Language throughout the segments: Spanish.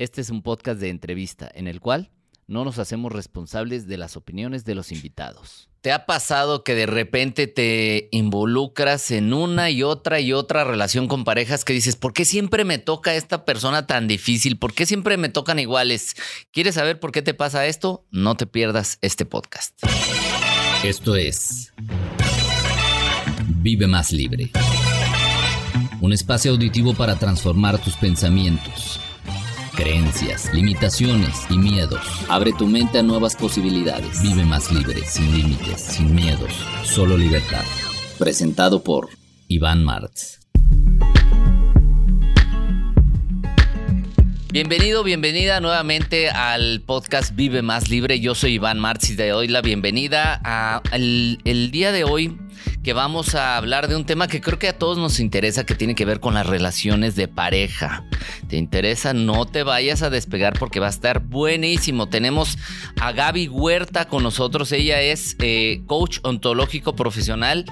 Este es un podcast de entrevista en el cual no nos hacemos responsables de las opiniones de los invitados. ¿Te ha pasado que de repente te involucras en una y otra y otra relación con parejas que dices, ¿por qué siempre me toca esta persona tan difícil? ¿Por qué siempre me tocan iguales? ¿Quieres saber por qué te pasa esto? No te pierdas este podcast. Esto es Vive más libre. Un espacio auditivo para transformar tus pensamientos creencias, limitaciones y miedos. Abre tu mente a nuevas posibilidades. Vive más libre, sin límites, sin miedos, solo libertad. Presentado por Iván Martz. Bienvenido, bienvenida nuevamente al podcast Vive Más Libre. Yo soy Iván Martz y te doy la bienvenida a el día de hoy que vamos a hablar de un tema que creo que a todos nos interesa, que tiene que ver con las relaciones de pareja. ¿Te interesa? No te vayas a despegar porque va a estar buenísimo. Tenemos a Gaby Huerta con nosotros. Ella es eh, coach ontológico profesional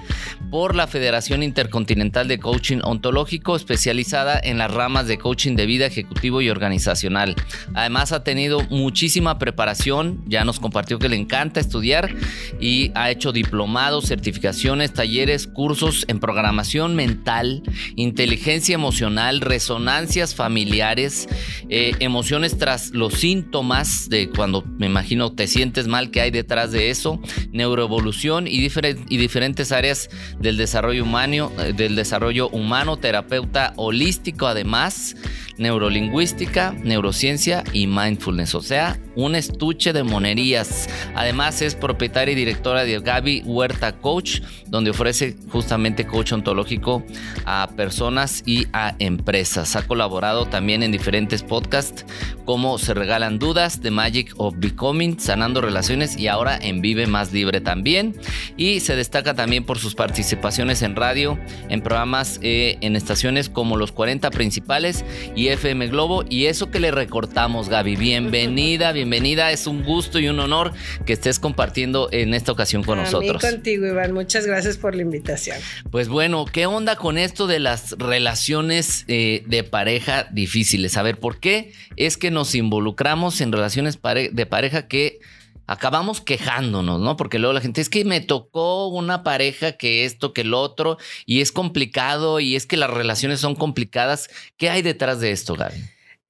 por la Federación Intercontinental de Coaching Ontológico, especializada en las ramas de coaching de vida ejecutivo y organizacional. Además ha tenido muchísima preparación, ya nos compartió que le encanta estudiar y ha hecho diplomados, certificaciones, talleres, cursos en programación mental, inteligencia emocional, resonancias familiares, eh, emociones tras los síntomas de cuando me imagino te sientes mal que hay detrás de eso, neuroevolución y, y diferentes áreas del desarrollo humano, eh, del desarrollo humano, terapeuta holístico además, neurolingüística, neurociencia y mindfulness, o sea, un estuche de monerías. Además es propietaria y directora de Gaby Huerta Coach, donde ofrece justamente coach ontológico a personas y a empresas. Ha colaborado también en diferentes podcasts como Se Regalan Dudas, The Magic of Becoming, Sanando Relaciones y ahora en Vive Más Libre también. Y se destaca también por sus participaciones en radio, en programas eh, en estaciones como Los 40 Principales y FM Globo. Y eso que le recortamos, Gaby. Bienvenida, bienvenida. Es un gusto y un honor que estés compartiendo en esta ocasión con nosotros. contigo, Iván. Muchas gracias por la invitación. Pues bueno, ¿qué onda con esto de las relaciones eh, de pareja difíciles? A ver, ¿por qué es que nos involucramos en relaciones de pareja que acabamos quejándonos, ¿no? Porque luego la gente es que me tocó una pareja que esto, que el otro, y es complicado, y es que las relaciones son complicadas. ¿Qué hay detrás de esto, Gaby?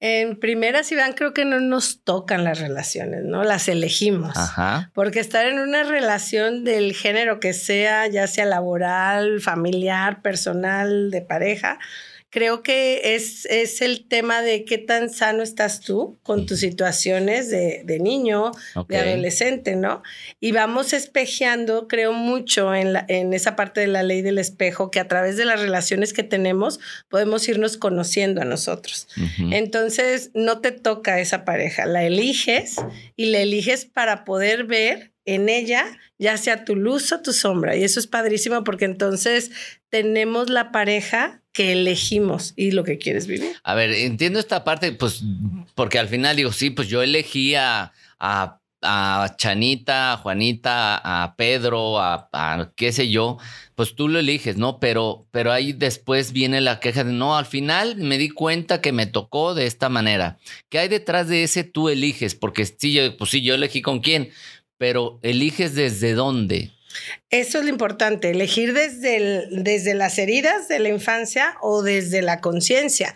En primera, si van, creo que no nos tocan las relaciones, ¿no? Las elegimos. Ajá. Porque estar en una relación del género que sea, ya sea laboral, familiar, personal, de pareja, creo que es, es el tema de qué tan sano estás tú con tus situaciones de, de niño, de adolescente, ¿no? Y vamos espejeando, creo mucho en, la, en esa parte de la ley del espejo, que a través de las relaciones que tenemos podemos irnos conociendo a nosotros. Entonces, no te toca esa pareja, la eliges y la eliges para poder ver en ella, ya sea tu luz o tu sombra. Y eso es padrísimo porque entonces tenemos la pareja que elegimos y lo que quieres vivir. A ver, entiendo esta parte, pues, porque al final digo, sí, pues yo elegí a, a, Chanita, a Juanita, a Pedro, a, a, qué sé yo, pues tú lo eliges, ¿no? Pero, pero ahí después viene la queja de, no, al final me di cuenta que me tocó de esta manera. ¿Qué hay detrás de ese tú eliges? Porque sí, yo, pues sí, yo elegí con quién, pero eliges desde dónde. Eso es lo importante, elegir desde, desde las heridas de la infancia o desde la conciencia.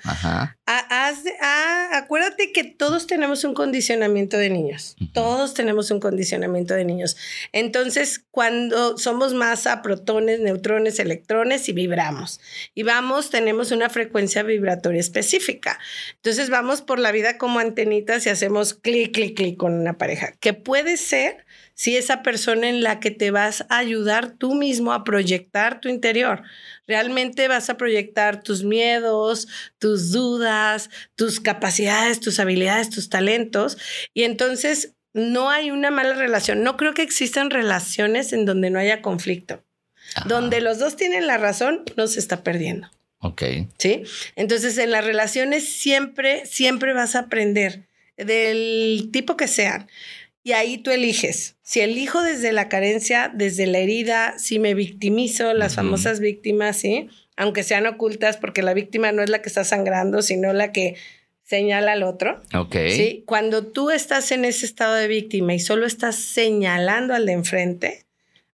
acuérdate que todos tenemos un condicionamiento de niños, todos tenemos un condicionamiento de niños. Entonces, cuando somos masa, protones, neutrones, electrones y vibramos, y vamos, tenemos una frecuencia vibratoria específica. Entonces, vamos por la vida como antenitas y hacemos clic, clic, clic con una pareja, que puede ser si esa persona en la que te vas a ayudar tú mismo a proyectar tu interior. Realmente vas a proyectar tus miedos, tus dudas, tus capacidades, tus habilidades, tus talentos. Y entonces no hay una mala relación. No creo que existan relaciones en donde no haya conflicto. Donde los dos tienen la razón, no se está perdiendo. Ok. ¿Sí? Entonces, en las relaciones siempre, siempre vas a aprender del tipo que sean. Y ahí tú eliges. Si elijo desde la carencia, desde la herida, si me victimizo, las famosas víctimas, ¿sí? Aunque sean ocultas, porque la víctima no es la que está sangrando, sino la que señala al otro. Ok. ¿sí? Cuando tú estás en ese estado de víctima y solo estás señalando al de enfrente,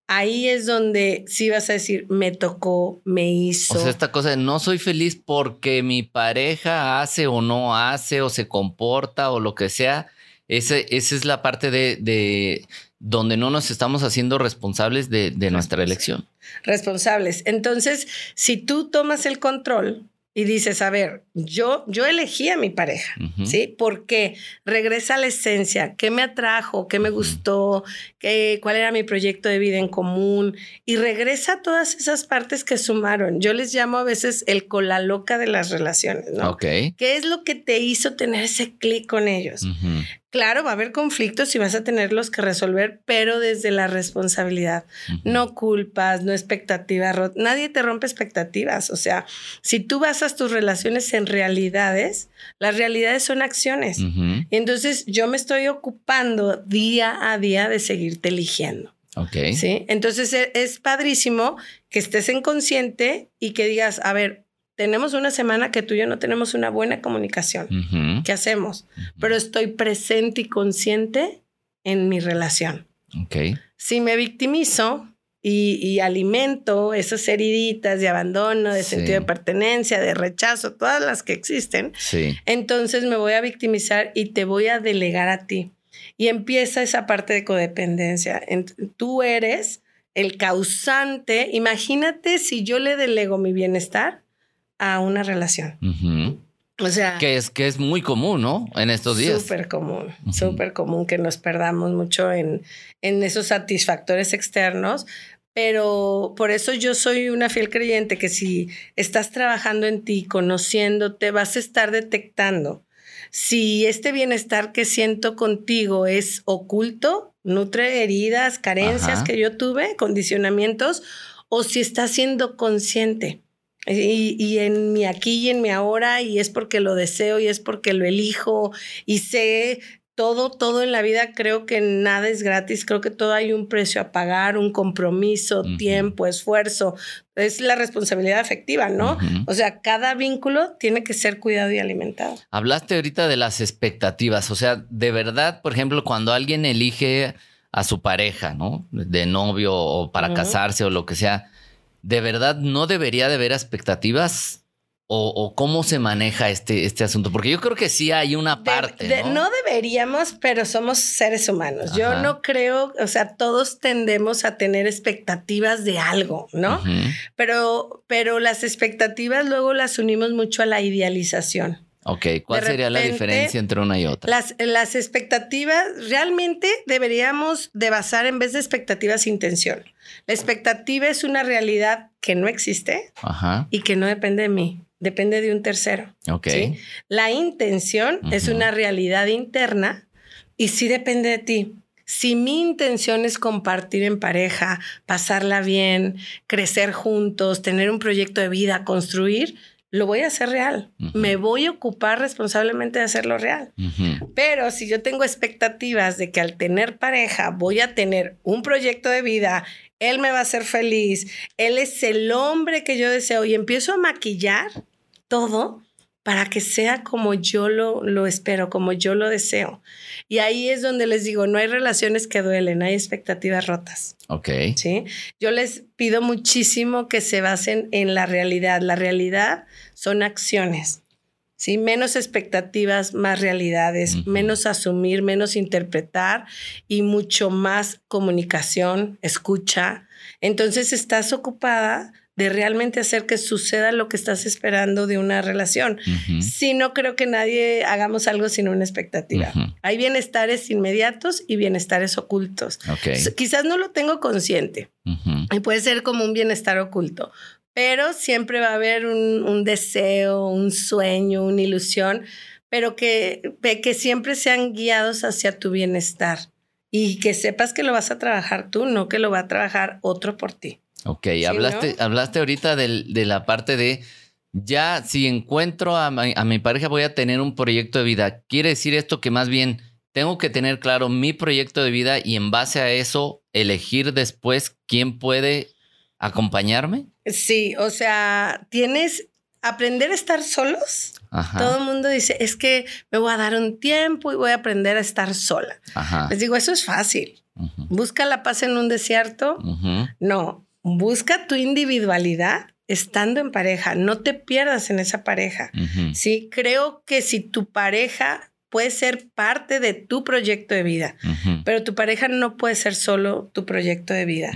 ahí es donde sí vas a decir, me tocó, me hizo. O sea, esta cosa de no soy feliz porque mi pareja hace o no hace o se comporta o lo que sea. Ese, esa es la parte de, de donde no nos estamos haciendo responsables de, de nuestra elección. Responsables. Entonces, si tú tomas el control, y dices, a ver, yo, yo elegí a mi pareja, ¿sí? Porque regresa a la esencia, qué me atrajo, qué me gustó, qué, cuál era mi proyecto de vida en común, y regresa a todas esas partes que sumaron. Yo les llamo a veces el cola loca de las relaciones, ¿no? Ok. ¿Qué es lo que te hizo tener ese clic con ellos? Claro, va a haber conflictos y vas a tenerlos que resolver, pero desde la responsabilidad. No culpas, no expectativas. Nadie te rompe expectativas. O sea, si tú basas tus relaciones en realidades, las realidades son acciones. Y entonces yo me estoy ocupando día a día de seguirte eligiendo. Ok. Sí. Entonces e, es padrísimo que estés en consciente y que digas, a ver, tenemos una semana que tú y yo no tenemos una buena comunicación. ¿Qué hacemos? Pero estoy presente y consciente en mi relación. Okay. Si me victimizo y, alimento esas heriditas de abandono, de sentido de pertenencia, de rechazo, todas las que existen, entonces me voy a victimizar y te voy a delegar a ti. Y empieza esa parte de codependencia. Tú eres el causante. Imagínate si yo le delego mi bienestar a una relación. O sea. Que es, que es muy común, ¿no? En estos días. Súper común, súper común que nos perdamos mucho en, en esos satisfactores externos. Pero por eso yo soy una fiel creyente que si estás trabajando en ti, conociéndote, vas a estar detectando si este bienestar que siento contigo es oculto, nutre heridas, carencias que yo tuve, condicionamientos, o si estás siendo consciente. Y, en mi aquí y en mi ahora, y es porque lo deseo y es porque lo elijo y sé todo, todo en la vida, creo que nada es gratis, creo que todo hay un precio a pagar, un compromiso, tiempo, esfuerzo, es la responsabilidad afectiva, ¿no? O sea, cada vínculo tiene que ser cuidado y alimentado. Hablaste ahorita de las expectativas, o sea, de verdad, por ejemplo, cuando alguien elige a su pareja, ¿no? De novio o para casarse o lo que sea, ¿de verdad no debería de haber expectativas? O, cómo se maneja este, este asunto? Porque yo creo que sí hay una parte. ¿no? deberíamos, pero somos seres humanos. Yo no creo, o sea, todos tendemos a tener expectativas de algo, ¿no? pero, pero las expectativas luego las unimos mucho a la idealización. Ok, ¿cuál sería la diferencia entre una y otra? Las, las expectativas, realmente deberíamos de basar en vez de expectativas intención. La expectativa es una realidad que no existe y que no depende de mí, depende de un tercero. Ok. La intención es una realidad interna y sí depende de ti. Si mi intención es compartir en pareja, pasarla bien, crecer juntos, tener un proyecto de vida, construir, lo voy a hacer real. Me voy a ocupar responsablemente de hacerlo real. Pero si yo tengo expectativas de que al tener pareja voy a tener un proyecto de vida, él me va a hacer feliz, él es el hombre que yo deseo y empiezo a maquillar todo para que sea como yo lo, lo espero, como yo lo deseo. Y ahí es donde les digo, no hay relaciones que duelen, hay expectativas rotas. Ok. Sí. Yo les pido muchísimo que se basen en la realidad. La realidad son acciones. ¿sí? Menos expectativas, más realidades, menos asumir, menos interpretar y mucho más comunicación, escucha. Entonces estás ocupada de realmente hacer que suceda lo que estás esperando de una relación. Si no creo que nadie hagamos algo sin una expectativa. Hay bienestares inmediatos y bienestares ocultos. Quizás no lo tengo consciente y puede ser como un bienestar oculto, pero siempre va a haber un, deseo, un sueño, una ilusión, pero que, que siempre sean guiados hacia tu bienestar y que sepas que lo vas a trabajar tú, no que lo va a trabajar otro por ti. Ok, hablaste, hablaste ahorita de la parte de ya si encuentro a mi, pareja voy a tener un proyecto de vida. Quiere decir esto que más bien tengo que tener claro mi proyecto de vida y en base a eso elegir después quién puede acompañarme. Sí, o sea, tienes aprender a estar solos. Todo el mundo dice, es que me voy a dar un tiempo y voy a aprender a estar sola. Les digo, eso es fácil. Busca la paz en un desierto. No, busca tu individualidad estando en pareja. No te pierdas en esa pareja. Sí, creo que si tu pareja puede ser parte de tu proyecto de vida, pero tu pareja no puede ser solo tu proyecto de vida.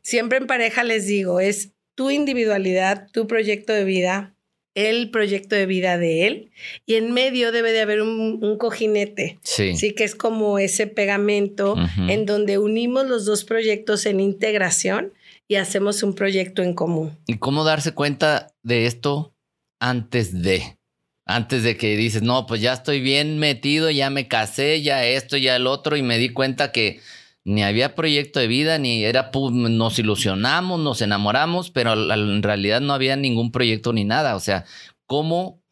Siempre en pareja les digo, es tu individualidad, tu proyecto de vida, el proyecto de vida de él y en medio debe de haber un, cojinete, sí. sí. que es como ese pegamento en donde unimos los dos proyectos en integración y hacemos un proyecto en común. ¿Y cómo darse cuenta de esto antes de? Antes de que dices, no, pues ya estoy bien metido, ya me casé, ya esto, ya el otro, y me di cuenta que ni había proyecto de vida, ni era, nos ilusionamos, nos enamoramos, pero en realidad no había ningún proyecto ni nada. O sea, ¿cómo,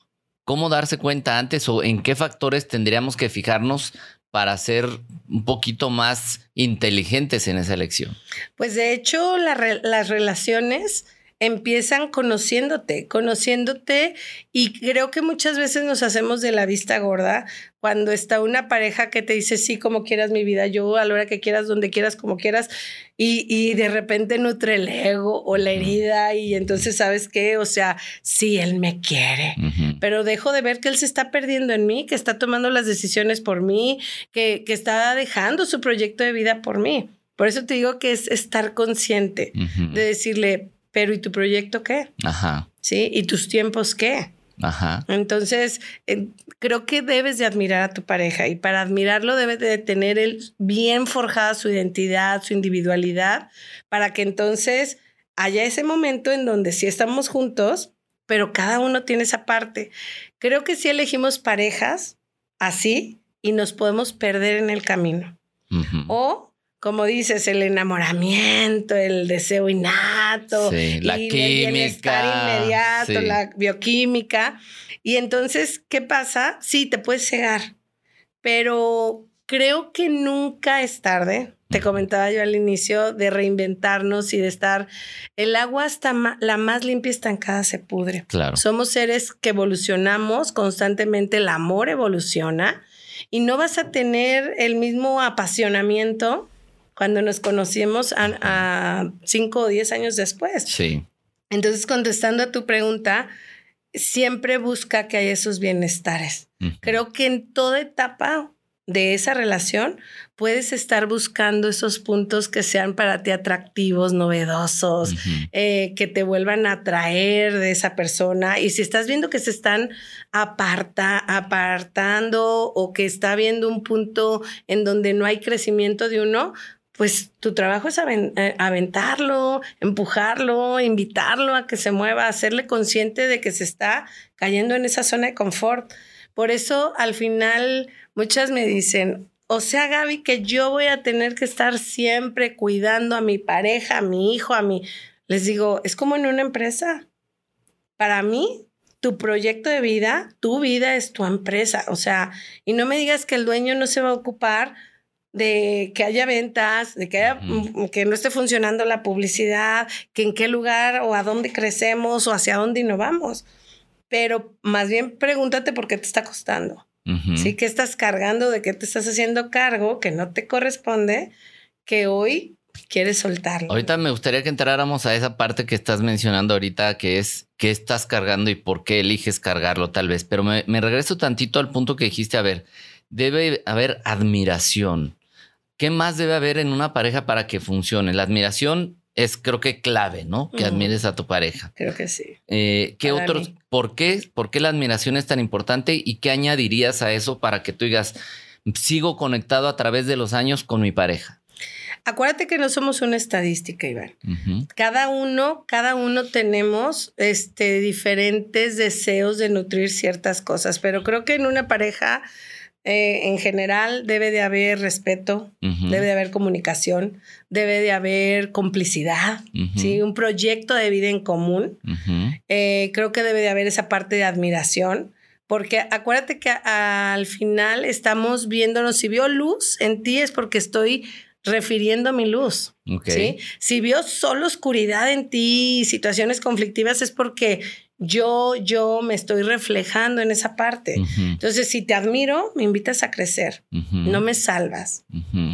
cómo darse cuenta antes o en qué factores tendríamos que fijarnos para ser un poquito más inteligentes en esa elección? Pues de hecho, las relaciones empiezan conociéndote, conociéndote y creo que muchas veces nos hacemos de la vista gorda cuando está una pareja que te dice, sí, como quieras mi vida, yo a la hora que quieras, donde quieras, como quieras, y, y de repente nutre el ego o la herida y entonces, ¿sabes qué? O sea, sí, él me quiere, pero dejo de ver que él se está perdiendo en mí, que está tomando las decisiones por mí, que, que está dejando su proyecto de vida por mí. Por eso te digo que es estar consciente de decirle, pero ¿y tu proyecto qué? Ajá. ¿Sí? ¿Y tus tiempos qué? Ajá. Entonces, eh, creo que debes de admirar a tu pareja y para admirarlo debes de tener él bien forjada su identidad, su individualidad, para que entonces haya ese momento en donde sí estamos juntos, pero cada uno tiene esa parte. Creo que sí elegimos parejas así y nos podemos perder en el camino. O como dices, el enamoramiento, el deseo innato, la química, el inmediato, la bioquímica. Y entonces, ¿qué pasa? Sí, te puedes cegar, pero creo que nunca es tarde. Te comentaba yo al inicio de reinventarnos y de estar. El agua está la más limpia estancada se pudre. Claro. Somos seres que evolucionamos constantemente. El amor evoluciona y no vas a tener el mismo apasionamiento cuando nos conocimos a, cinco o diez años después. Sí. Entonces, contestando a tu pregunta, siempre busca que haya esos bienestares. Creo que en toda etapa de esa relación puedes estar buscando esos puntos que sean para ti atractivos, novedosos, eh, que te vuelvan a atraer de esa persona. Y si estás viendo que se están aparta, apartando o que está viendo un punto en donde no hay crecimiento de uno, pues tu trabajo es eh, aventarlo, empujarlo, invitarlo a que se mueva, hacerle consciente de que se está cayendo en esa zona de confort. Por eso al final muchas me dicen, o sea, Gaby, que yo voy a tener que estar siempre cuidando a mi pareja, a mi hijo, a mi... Les digo, es como en una empresa. Para mí, tu proyecto de vida, tu vida es tu empresa. O sea, y no me digas que el dueño no se va a ocupar de que haya ventas, de que, mm, que no esté funcionando la publicidad, que en qué lugar o a dónde crecemos o hacia dónde innovamos. Pero más bien pregúntate por qué te está costando. ¿Sí? ¿Qué estás cargando? ¿De qué te estás haciendo cargo que no te corresponde? Que hoy quieres soltarlo. Ahorita me gustaría que entráramos a esa parte que estás mencionando ahorita, que es qué estás cargando y por qué eliges cargarlo tal vez. Pero me, me regreso tantito al punto que dijiste, a ver, debe haber admiración. ¿Qué más debe haber en una pareja para que funcione? La admiración es creo que clave, ¿no? Que admires a tu pareja. Creo que sí. Eh, ¿Qué otros? ¿Por qué? ¿Por qué la admiración es tan importante? ¿Y qué añadirías a eso para que tú digas, sigo conectado a través de los años con mi pareja? Acuérdate que no somos una estadística, Iván. Cada uno, cada uno tenemos este, diferentes deseos de nutrir ciertas cosas, pero creo que en una pareja eh, en general debe de haber respeto, debe de haber comunicación, debe de haber complicidad, ¿sí? un proyecto de vida en común. Eh, creo que debe de haber esa parte de admiración, porque acuérdate que al final estamos viéndonos, si vio luz en ti es porque estoy refiriendo a mi luz. ¿sí? Si vio solo oscuridad en ti, situaciones conflictivas, es porque yo, yo me estoy reflejando en esa parte. Entonces, si te admiro, me invitas a crecer, no me salvas,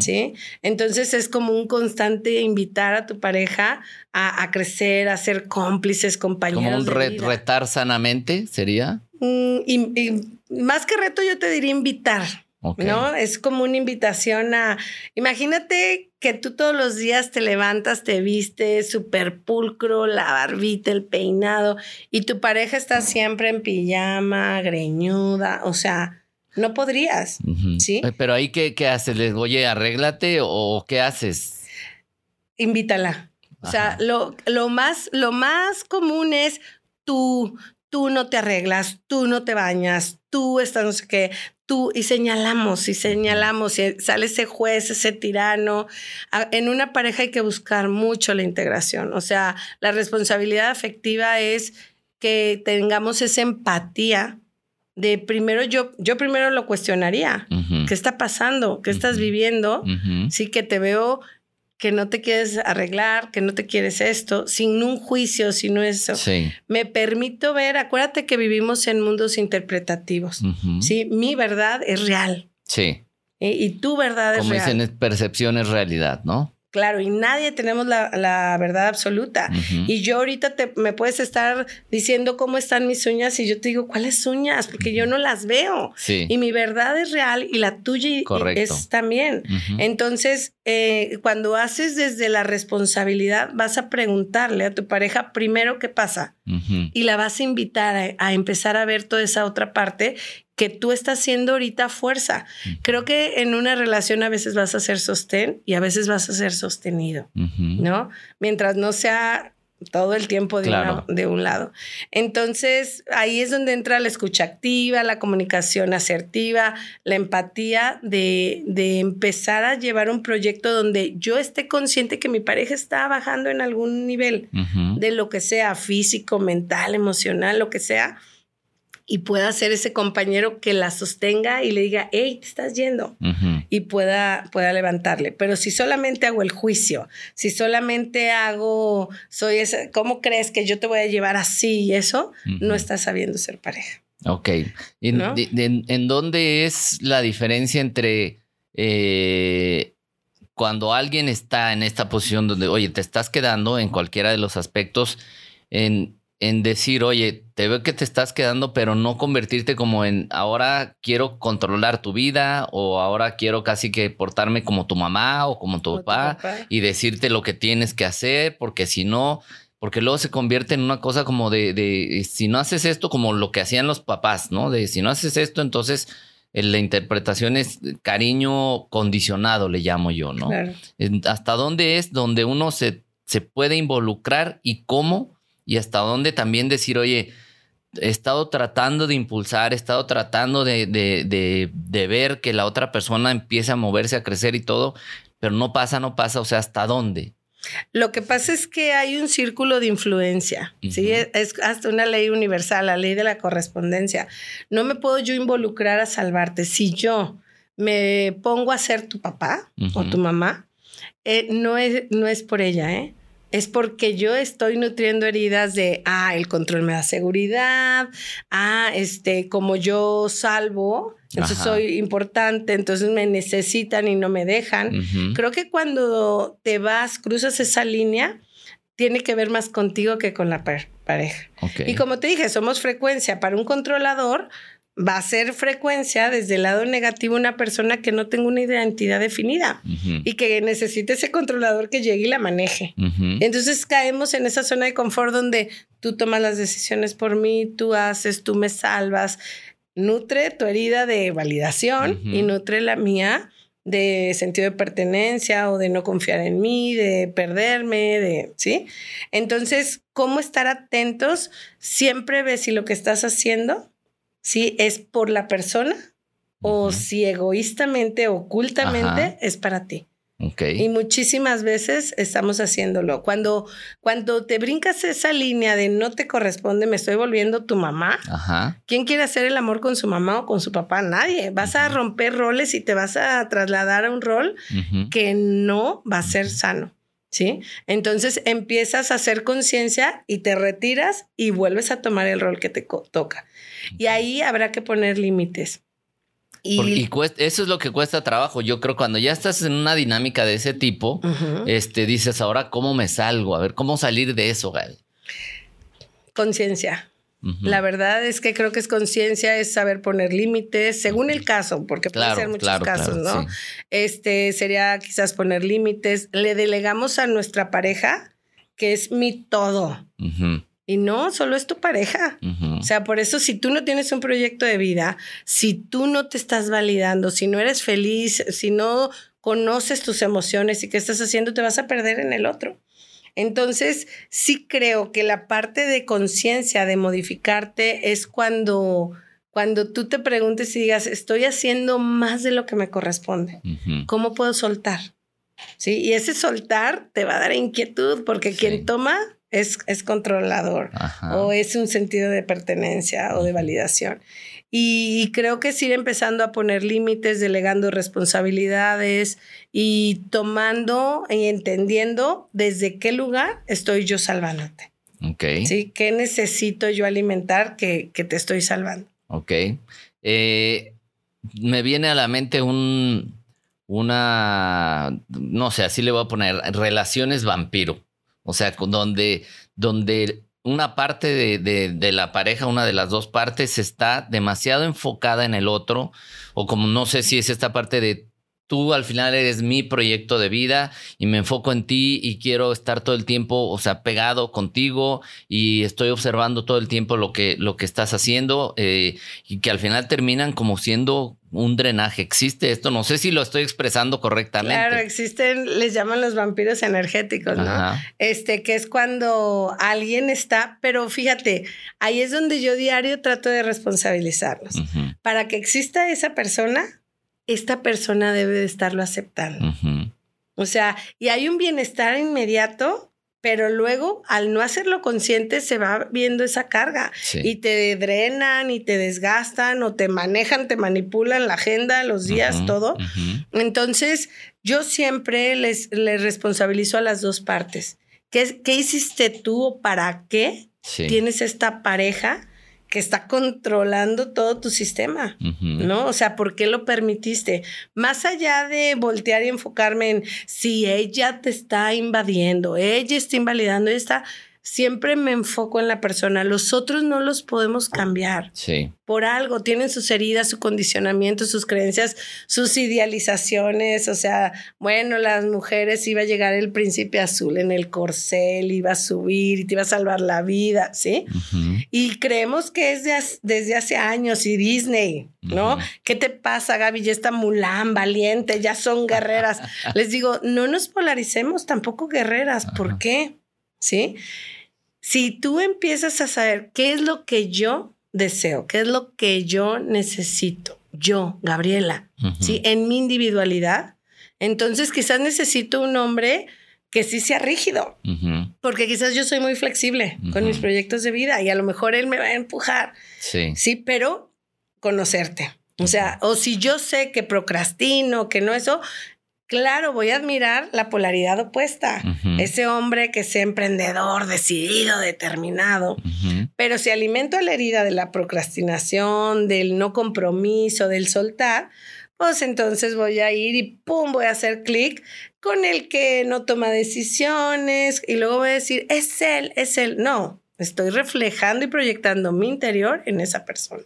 ¿sí? Entonces es como un constante invitar a tu pareja a, crecer, a ser cómplices, compañeros. Como un retar sanamente, ¿sería? Mm, y, más que reto, yo te diría invitar. ¿No? Es como una invitación a. Imagínate que tú todos los días te levantas, te vistes súper pulcro, la barbita, el peinado, y tu pareja está siempre en pijama, greñuda. O sea, no podrías. ¿Sí? Pero ahí, ¿qué, qué haces? ¿Les oye, arréglate o qué haces? Invítala. O sea, lo, lo, más, lo más común es tú, tú no te arreglas, tú no te bañas, tú estás no sé qué, tú, y señalamos, y señalamos, y sale ese juez, ese tirano. En una pareja hay que buscar mucho la integración, o sea, la responsabilidad afectiva es que tengamos esa empatía de primero yo, yo primero lo cuestionaría. ¿Qué está pasando? ¿Qué estás viviendo? Sí, que te veo que no te quieres arreglar, que no te quieres esto, sin un juicio, sino eso. Sí. Me permito ver, acuérdate que vivimos en mundos interpretativos, ¿sí? Mi verdad es real. Sí. Y, tu verdad es real. Como dicen, percepción es realidad, ¿no? Claro, y nadie tenemos la, verdad absoluta. Y yo ahorita te, me puedes estar diciendo cómo están mis uñas y yo te digo, ¿cuáles uñas? Porque yo no las veo. Y mi verdad es real y la tuya es también. Entonces, eh, cuando haces desde la responsabilidad, vas a preguntarle a tu pareja primero qué pasa y la vas a invitar a empezar a ver toda esa otra parte que tú estás siendo ahorita fuerza. Creo que en una relación a veces vas a ser sostén y a veces vas a ser sostenido, ¿no? Mientras no sea todo el tiempo de, de, un lado. Entonces, ahí es donde entra la escucha activa, la comunicación asertiva, la empatía de, de, empezar a llevar un proyecto donde yo esté consciente que mi pareja está bajando en algún nivel de lo que sea físico, mental, emocional, lo que sea y pueda ser ese compañero que la sostenga y le diga, hey, te estás yendo y pueda, pueda levantarle. Pero si solamente hago el juicio, si solamente hago, soy ese, ¿cómo crees que yo te voy a llevar así y eso? No estás sabiendo ser pareja. Ok. en, dónde es la diferencia entre eh, cuando alguien está en esta posición donde, oye, te estás quedando en cualquiera de los aspectos, en en decir, oye, te veo que te estás quedando, pero no convertirte como en ahora quiero controlar tu vida o ahora quiero casi que portarme como tu mamá o como tu, papá, y decirte lo que tienes que hacer, porque si no, porque luego se convierte en una cosa como de, de si no haces esto, como lo que hacían los papás, ¿no? De si no haces esto, entonces la interpretación es cariño condicionado, le llamo yo, ¿no? ¿Hasta dónde es donde uno se, se puede involucrar y cómo? Y hasta dónde también decir, oye, he estado tratando de impulsar, he estado tratando de, de, de, ver que la otra persona empiece a moverse, a crecer y todo, pero no pasa, no pasa, o sea, ¿hasta dónde? Lo que pasa es que hay un círculo de influencia, ¿sí? Es hasta una ley universal, la ley de la correspondencia. No me puedo yo involucrar a salvarte. Si yo me pongo a ser tu papá o tu mamá, eh, no, es, no es por ella, ¿eh? Es porque yo estoy nutriendo heridas de, ah, el control me da seguridad, ah, este, como yo salvo, entonces soy importante, entonces me necesitan y no me dejan. Creo que cuando te vas, cruzas esa línea, tiene que ver más contigo que con la pareja. Y como te dije, somos frecuencia para un controlador, va a ser frecuencia desde el lado negativo una persona que no tenga una identidad definida y que necesite ese controlador que llegue y la maneje. Entonces caemos en esa zona de confort donde tú tomas las decisiones por mí, tú haces, tú me salvas. Nutre tu herida de validación y nutre la mía de sentido de pertenencia o de no confiar en mí, de perderme, de, ¿sí? Entonces, ¿cómo estar atentos? Siempre ves si lo que estás haciendo si es por la persona o si egoístamente, ocultamente es para ti. Okay. Y muchísimas veces estamos haciéndolo. Cuando, cuando te brincas esa línea de no te corresponde, me estoy volviendo tu mamá. Ajá. ¿Quién quiere hacer el amor con su mamá o con su papá? Nadie. Vas a romper roles y te vas a trasladar a un rol que no va a ser sano. ¿Sí? Entonces empiezas a hacer conciencia y te retiras y vuelves a tomar el rol que te toca. Y ahí habrá que poner límites. Y, eso es lo que cuesta trabajo. Yo creo cuando ya estás en una dinámica de ese tipo, este, dices, ahora, ¿cómo me salgo? A ver, ¿cómo salir de eso, Gaby? Conciencia. La verdad es que creo que es conciencia, es saber poner límites, según el caso, porque puede ser muchos casos, ¿no? Este sería quizás poner límites. Le delegamos a nuestra pareja que es mi todo. Y no, solo es tu pareja. O sea, por eso si tú no tienes un proyecto de vida, si tú no te estás validando, si no eres feliz, si no conoces tus emociones y qué estás haciendo, te vas a perder en el otro. Entonces, sí creo que la parte de conciencia, de modificarte, es cuando, cuando tú te preguntes y digas, estoy haciendo más de lo que me corresponde. ¿Cómo puedo soltar? Sí, y ese soltar te va a dar inquietud porque quien toma es, es controlador o es un sentido de pertenencia o de validación. Y, creo que es ir empezando a poner límites, delegando responsabilidades y tomando y entendiendo desde qué lugar estoy yo salvándote. Ok. ¿Sí? ¿Qué necesito yo alimentar que, que te estoy salvando? Ok. Eh, me viene a la mente un, una, no sé, así le voy a poner, relaciones vampiro. O sea, donde, donde una parte de, de, la pareja, una de las dos partes, está demasiado enfocada en el otro, o como no sé si es esta parte de tú al final eres mi proyecto de vida y me enfoco en ti y quiero estar todo el tiempo, o sea, pegado contigo y estoy observando todo el tiempo lo que, lo que estás haciendo eh, y que al final terminan como siendo un drenaje. ¿Existe esto? No sé si lo estoy expresando correctamente. Claro, existen, les llaman los vampiros energéticos, ¿no? Este, que es cuando alguien está, pero fíjate, ahí es donde yo diario trato de responsabilizarlos. Para que exista esa persona, esta persona debe de estarlo aceptando. O sea, y hay un bienestar inmediato, pero luego al no hacerlo consciente se va viendo esa carga y te drenan y te desgastan o te manejan, te manipulan la agenda, los días, todo. Entonces, yo siempre les, les responsabilizo a las dos partes. ¿Qué, qué hiciste tú o para qué tienes esta pareja? Que está controlando todo tu sistema, ¿no? O sea, ¿por qué lo permitiste? Más allá de voltear y enfocarme en si ella te está invadiendo, ella está invalidando, ella está siempre me enfoco en la persona. Los otros no los podemos cambiar. Sí. Por algo, tienen sus heridas, su condicionamiento, sus creencias, sus idealizaciones. O sea, bueno, las mujeres iba a llegar el príncipe azul en el corcel, iba a subir y te iba a salvar la vida, ¿sí? Y creemos que es desde hace años y Disney, ¿no? ¿Qué te pasa, Gaby? Ya está Mulan, valiente, ya son guerreras. Les digo, no nos polaricemos tampoco guerreras. ¿Por qué? ¿Sí? Si tú empiezas a saber qué es lo que yo deseo, qué es lo que yo necesito, yo, Gabriela, ¿sí? En mi individualidad, entonces quizás necesito un hombre que sí sea rígido, porque quizás yo soy muy flexible con mis proyectos de vida y a lo mejor él me va a empujar. Sí. Sí, pero conocerte. O sea, o si yo sé que procrastino, que no eso, Claro, voy a admirar la polaridad opuesta. Ese hombre que sea emprendedor, decidido, determinado. Pero si alimento la herida de la procrastinación, del no compromiso, del soltar, pues entonces voy a ir y pum, voy a hacer clic con el que no toma decisiones y luego voy a decir, es él, es él. No, estoy reflejando y proyectando mi interior en esa persona.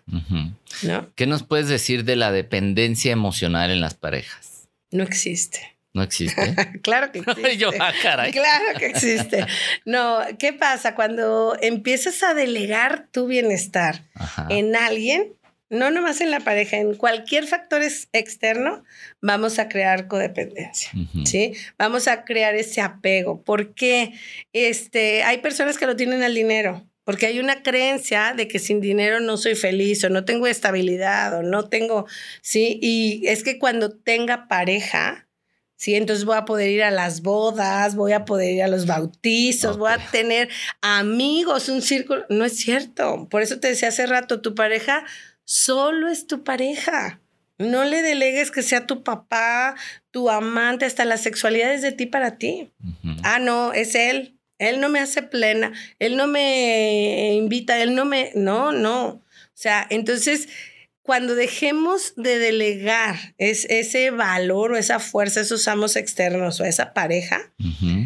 ¿No? ¿Qué nos puedes decir de la dependencia emocional en las parejas? No existe. ¿No existe? claro que existe. Ah, claro que existe. No, ¿qué pasa? Cuando empiezas a delegar tu bienestar en alguien, no nomás en la pareja, en cualquier factor externo, vamos a crear codependencia, ¿sí? Vamos a crear ese apego, porque este, hay personas que lo tienen al dinero, porque hay una creencia de que sin dinero no soy feliz o no tengo estabilidad o no tengo, sí, y es que cuando tenga pareja, sí, entonces voy a poder ir a las bodas, voy a poder ir a los bautizos, voy a tener amigos, un círculo, no es cierto, por eso te decía hace rato, tu pareja solo es tu pareja. No le delegues que sea tu papá, tu amante, hasta la sexualidad es de ti para ti. Ah, no, es él. Él no me hace plena, él no me invita, él no me... No, no. O sea, entonces, cuando dejemos de delegar ese valor o esa fuerza, esos amos externos o esa pareja,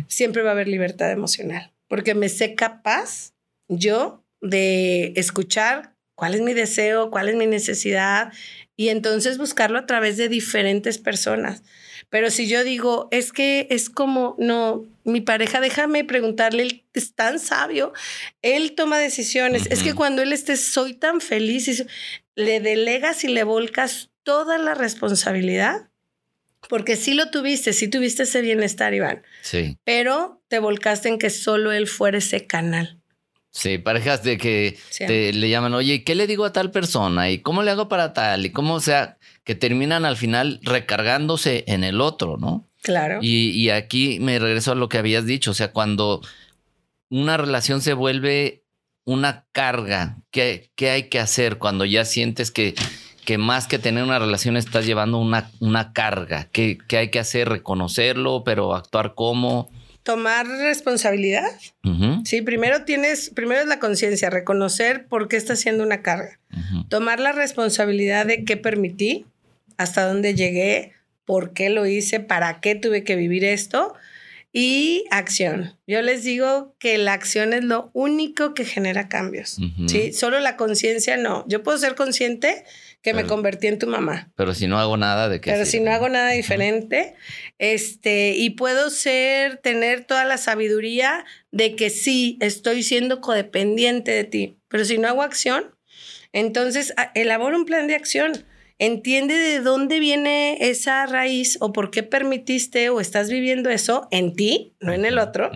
siempre va a haber libertad emocional, porque me sé capaz yo de escuchar cuál es mi deseo, cuál es mi necesidad y entonces buscarlo a través de diferentes personas. Pero si yo digo, es que es como, no, mi pareja, déjame preguntarle, él es tan sabio, él toma decisiones. Es que cuando él esté, soy tan feliz, y le delegas y le volcas toda la responsabilidad, porque sí lo tuviste, sí tuviste ese bienestar, Iván. Sí. Pero te volcaste en que solo él fuera ese canal. Sí, parejas de que te, le llaman, oye, ¿qué le digo a tal persona? ¿Y cómo le hago para tal? Y cómo, o sea, que terminan al final recargándose en el otro, ¿no? Claro. Y, aquí me regreso a lo que habías dicho, o sea, cuando una relación se vuelve una carga, ¿qué, qué hay que hacer cuando ya sientes que, que, más que tener una relación estás llevando una, una carga? ¿Qué, ¿Qué hay que hacer? Reconocerlo, pero actuar como tomar responsabilidad. Sí, primero tienes, primero es la conciencia, reconocer por qué está siendo una carga. Tomar la responsabilidad de qué permití, hasta dónde llegué, por qué lo hice, para qué tuve que vivir esto. Y acción. Yo les digo que la acción es lo único que genera cambios. Sí, solo la conciencia no. Yo puedo ser consciente que me convertí en tu mamá. Pero si no hago nada de que Pero si no hago nada diferente, este, y puedo ser, tener toda la sabiduría de que sí, estoy siendo codependiente de ti. Pero si no hago acción, entonces elabora un plan de acción. Entiende de dónde viene esa raíz o por qué permitiste o estás viviendo eso en ti, no en el otro.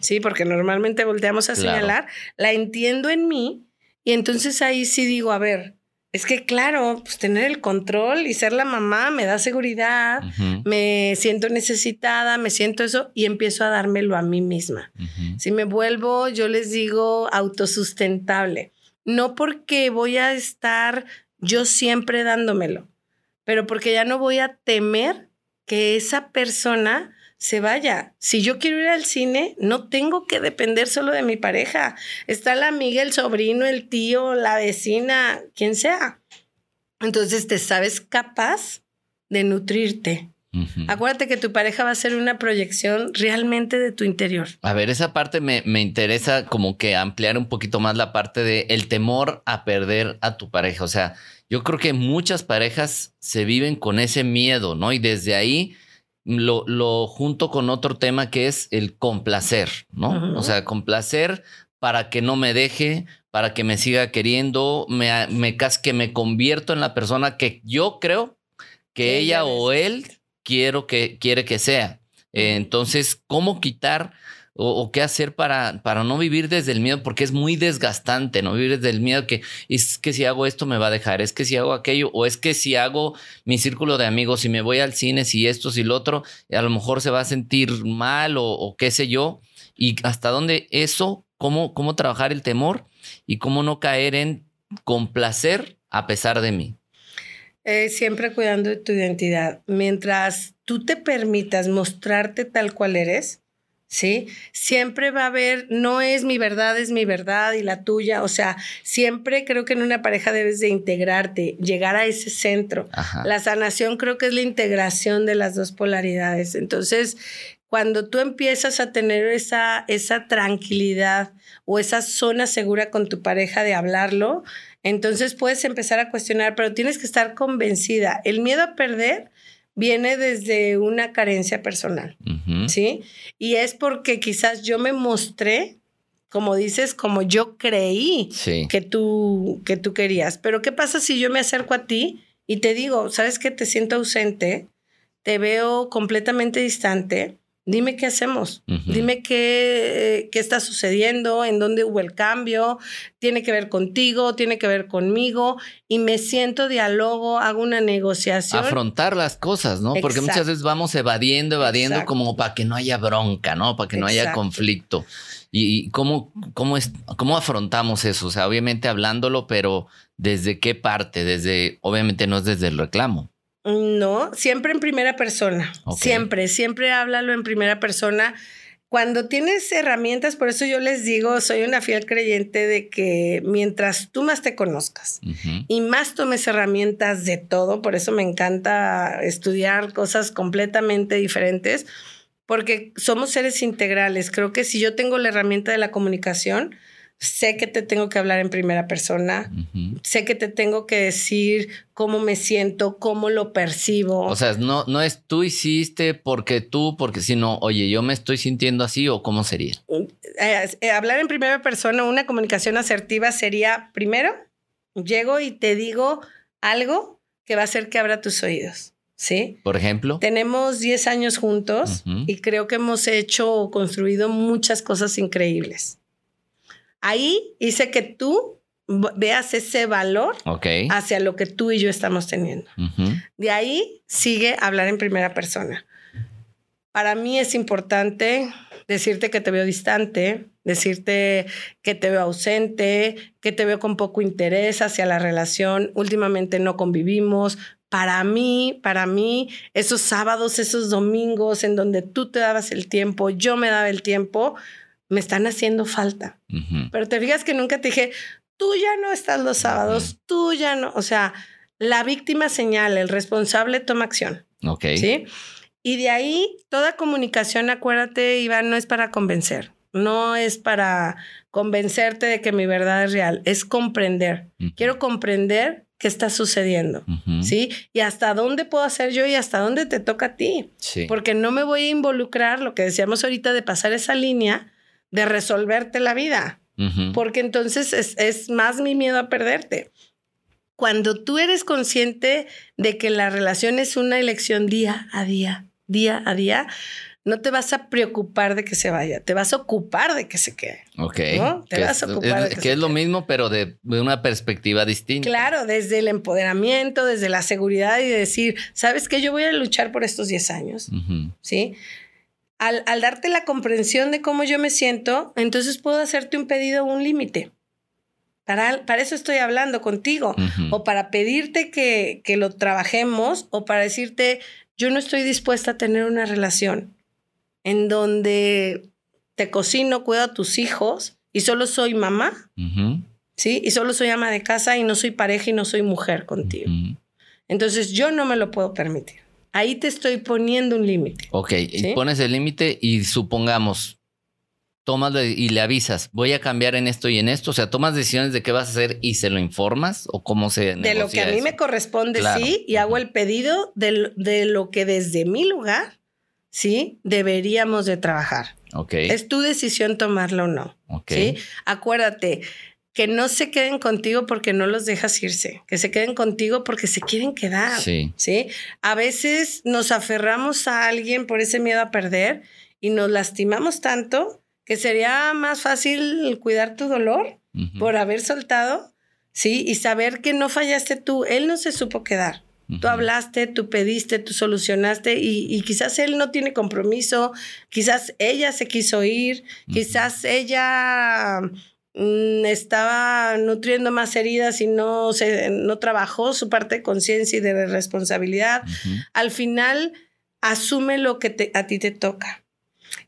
Sí, porque normalmente volteamos a señalar. La entiendo en mí y entonces ahí sí digo, a ver, es que claro, pues tener el control y ser la mamá me da seguridad, me siento necesitada, me siento eso y empiezo a dármelo a mí misma. Si me vuelvo, yo les digo, autosustentable. No porque voy a estar yo siempre dándomelo, pero porque ya no voy a temer que esa persona se vaya. Si yo quiero ir al cine, no tengo que depender solo de mi pareja. Está la amiga, el sobrino, el tío, la vecina, quien sea. Entonces te sabes capaz de nutrirte. Acuérdate que tu pareja va a ser una proyección realmente de tu interior. A ver, esa parte me, me, interesa como que ampliar un poquito más la parte de el temor a perder a tu pareja. O sea, yo creo que muchas parejas se viven con ese miedo, ¿no? Y desde ahí lo, lo junto con otro tema que es el complacer, ¿no? O sea, complacer para que no me deje, para que me siga queriendo, me, me que me convierto en la persona que yo creo que ella o él quiero que, quiere que sea. entonces, ¿cómo quitar o, qué hacer para, para no vivir desde el miedo, porque es muy desgastante, ¿no? Vivir desde el miedo que es que si hago esto me va a dejar, es que si hago aquello, o es que si hago mi círculo de amigos, si me voy al cine, si esto, si lo otro, a lo mejor se va a sentir mal o, qué sé yo, y hasta dónde eso, cómo, cómo trabajar el temor y cómo no caer en complacer a pesar de mí. Eh, siempre cuidando de tu identidad. Mientras tú te permitas mostrarte tal cual eres, ¿sí? Siempre va a haber, no es mi verdad, es mi verdad y la tuya, o sea, siempre creo que en una pareja debes de integrarte, llegar a ese centro. La sanación creo que es la integración de las dos polaridades. Entonces, cuando tú empiezas a tener esa, esa tranquilidad o esa zona segura con tu pareja de hablarlo, entonces puedes empezar a cuestionar, pero tienes que estar convencida. El miedo a perder viene desde una carencia personal, ¿sí? Y es porque quizás yo me mostré, como dices, como yo creí que, tú, que tú querías. Pero ¿qué pasa si yo me acerco a ti y te digo, sabes que te siento ausente, te veo completamente distante? Dime qué hacemos, dime qué, qué, está sucediendo, en dónde hubo el cambio, tiene que ver contigo, tiene que ver conmigo, y me siento diálogo, hago una negociación. Afrontar las cosas, ¿no? Porque muchas veces vamos evadiendo, evadiendo como para que no haya bronca, ¿no? Para que no haya conflicto. ¿Y, cómo, cómo, es, cómo afrontamos eso? O sea, obviamente hablándolo, pero ¿desde qué parte? Desde, obviamente no es desde el reclamo. No, siempre en primera persona. Siempre, siempre háblalo en primera persona. Cuando tienes herramientas, por eso yo les digo, soy una fiel creyente de que mientras tú más te conozcas y más tomes herramientas de todo, por eso me encanta estudiar cosas completamente diferentes, porque somos seres integrales. Creo que si yo tengo la herramienta de la comunicación, sé que te tengo que hablar en primera persona, sé que te tengo que decir cómo me siento, cómo lo percibo. O sea, no, no es tú hiciste porque tú, porque si no, oye, yo me estoy sintiendo así o cómo sería. Eh, eh, hablar en primera persona, una comunicación asertiva sería, primero, llego y te digo algo que va a hacer que abra tus oídos. ¿Sí? Por ejemplo. Tenemos 10 años juntos y creo que hemos hecho o construido muchas cosas increíbles. Ahí hice que tú veas ese valor hacia lo que tú y yo estamos teniendo. De ahí sigue hablar en primera persona. Para mí es importante decirte que te veo distante, decirte que te veo ausente, que te veo con poco interés hacia la relación. Últimamente no convivimos. Para mí, para mí, esos sábados, esos domingos en donde tú te dabas el tiempo, yo me daba el tiempo, me están haciendo falta. Pero te fijas que nunca te dije, tú ya no estás los sábados, tú ya no. O sea, la víctima señala, el responsable toma acción. Ok. Sí. Y de ahí, toda comunicación, acuérdate, Iván, no es para convencer. No es para convencerte de que mi verdad es real, es comprender. Quiero comprender qué está sucediendo, ¿sí? Y hasta dónde puedo hacer yo y hasta dónde te toca a ti. Sí. Porque no me voy a involucrar, lo que decíamos ahorita, de pasar esa línea de resolverte la vida, porque entonces es, más mi miedo a perderte. Cuando tú eres consciente de que la relación es una elección día a día, día a día, no te vas a preocupar de que se vaya, te vas a ocupar de que se quede. Ok. Te vas a ocupar de que, que es lo mismo, pero de, de, una perspectiva distinta. Claro, desde el empoderamiento, desde la seguridad y decir, ¿sabes qué? Yo voy a luchar por estos 10 años. ¿Sí? Al, darte la comprensión de cómo yo me siento, entonces puedo hacerte un pedido un límite. Para, para, eso estoy hablando contigo, o para pedirte que, que, lo trabajemos, o para decirte, yo no estoy dispuesta a tener una relación en donde te cocino, cuido a tus hijos y solo soy mamá, ¿sí? Y solo soy ama de casa y no soy pareja y no soy mujer contigo. Entonces yo no me lo puedo permitir. Ahí te estoy poniendo un límite. Ok, pones el límite y supongamos, tomas y le avisas, voy a cambiar en esto y en esto. O sea, tomas decisiones de qué vas a hacer y se lo informas o cómo se. De lo que a mí me corresponde, sí, y hago el pedido de, de, lo que desde mi lugar, sí, deberíamos de trabajar. Ok. Es tu decisión tomarlo o no. Ok. Sí. Acuérdate, que no se queden contigo porque no los dejas irse, que se queden contigo porque se quieren quedar. Sí. ¿sí? A veces nos aferramos a alguien por ese miedo a perder y nos lastimamos tanto que sería más fácil cuidar tu dolor por haber soltado, ¿sí? Y saber que no fallaste tú, él no se supo quedar. Tú hablaste, tú pediste, tú solucionaste y, quizás él no tiene compromiso, quizás ella se quiso ir, quizás ella estaba nutriendo más heridas y no, se, no trabajó su parte de conciencia y de responsabilidad. Al final, asume lo que a ti te toca.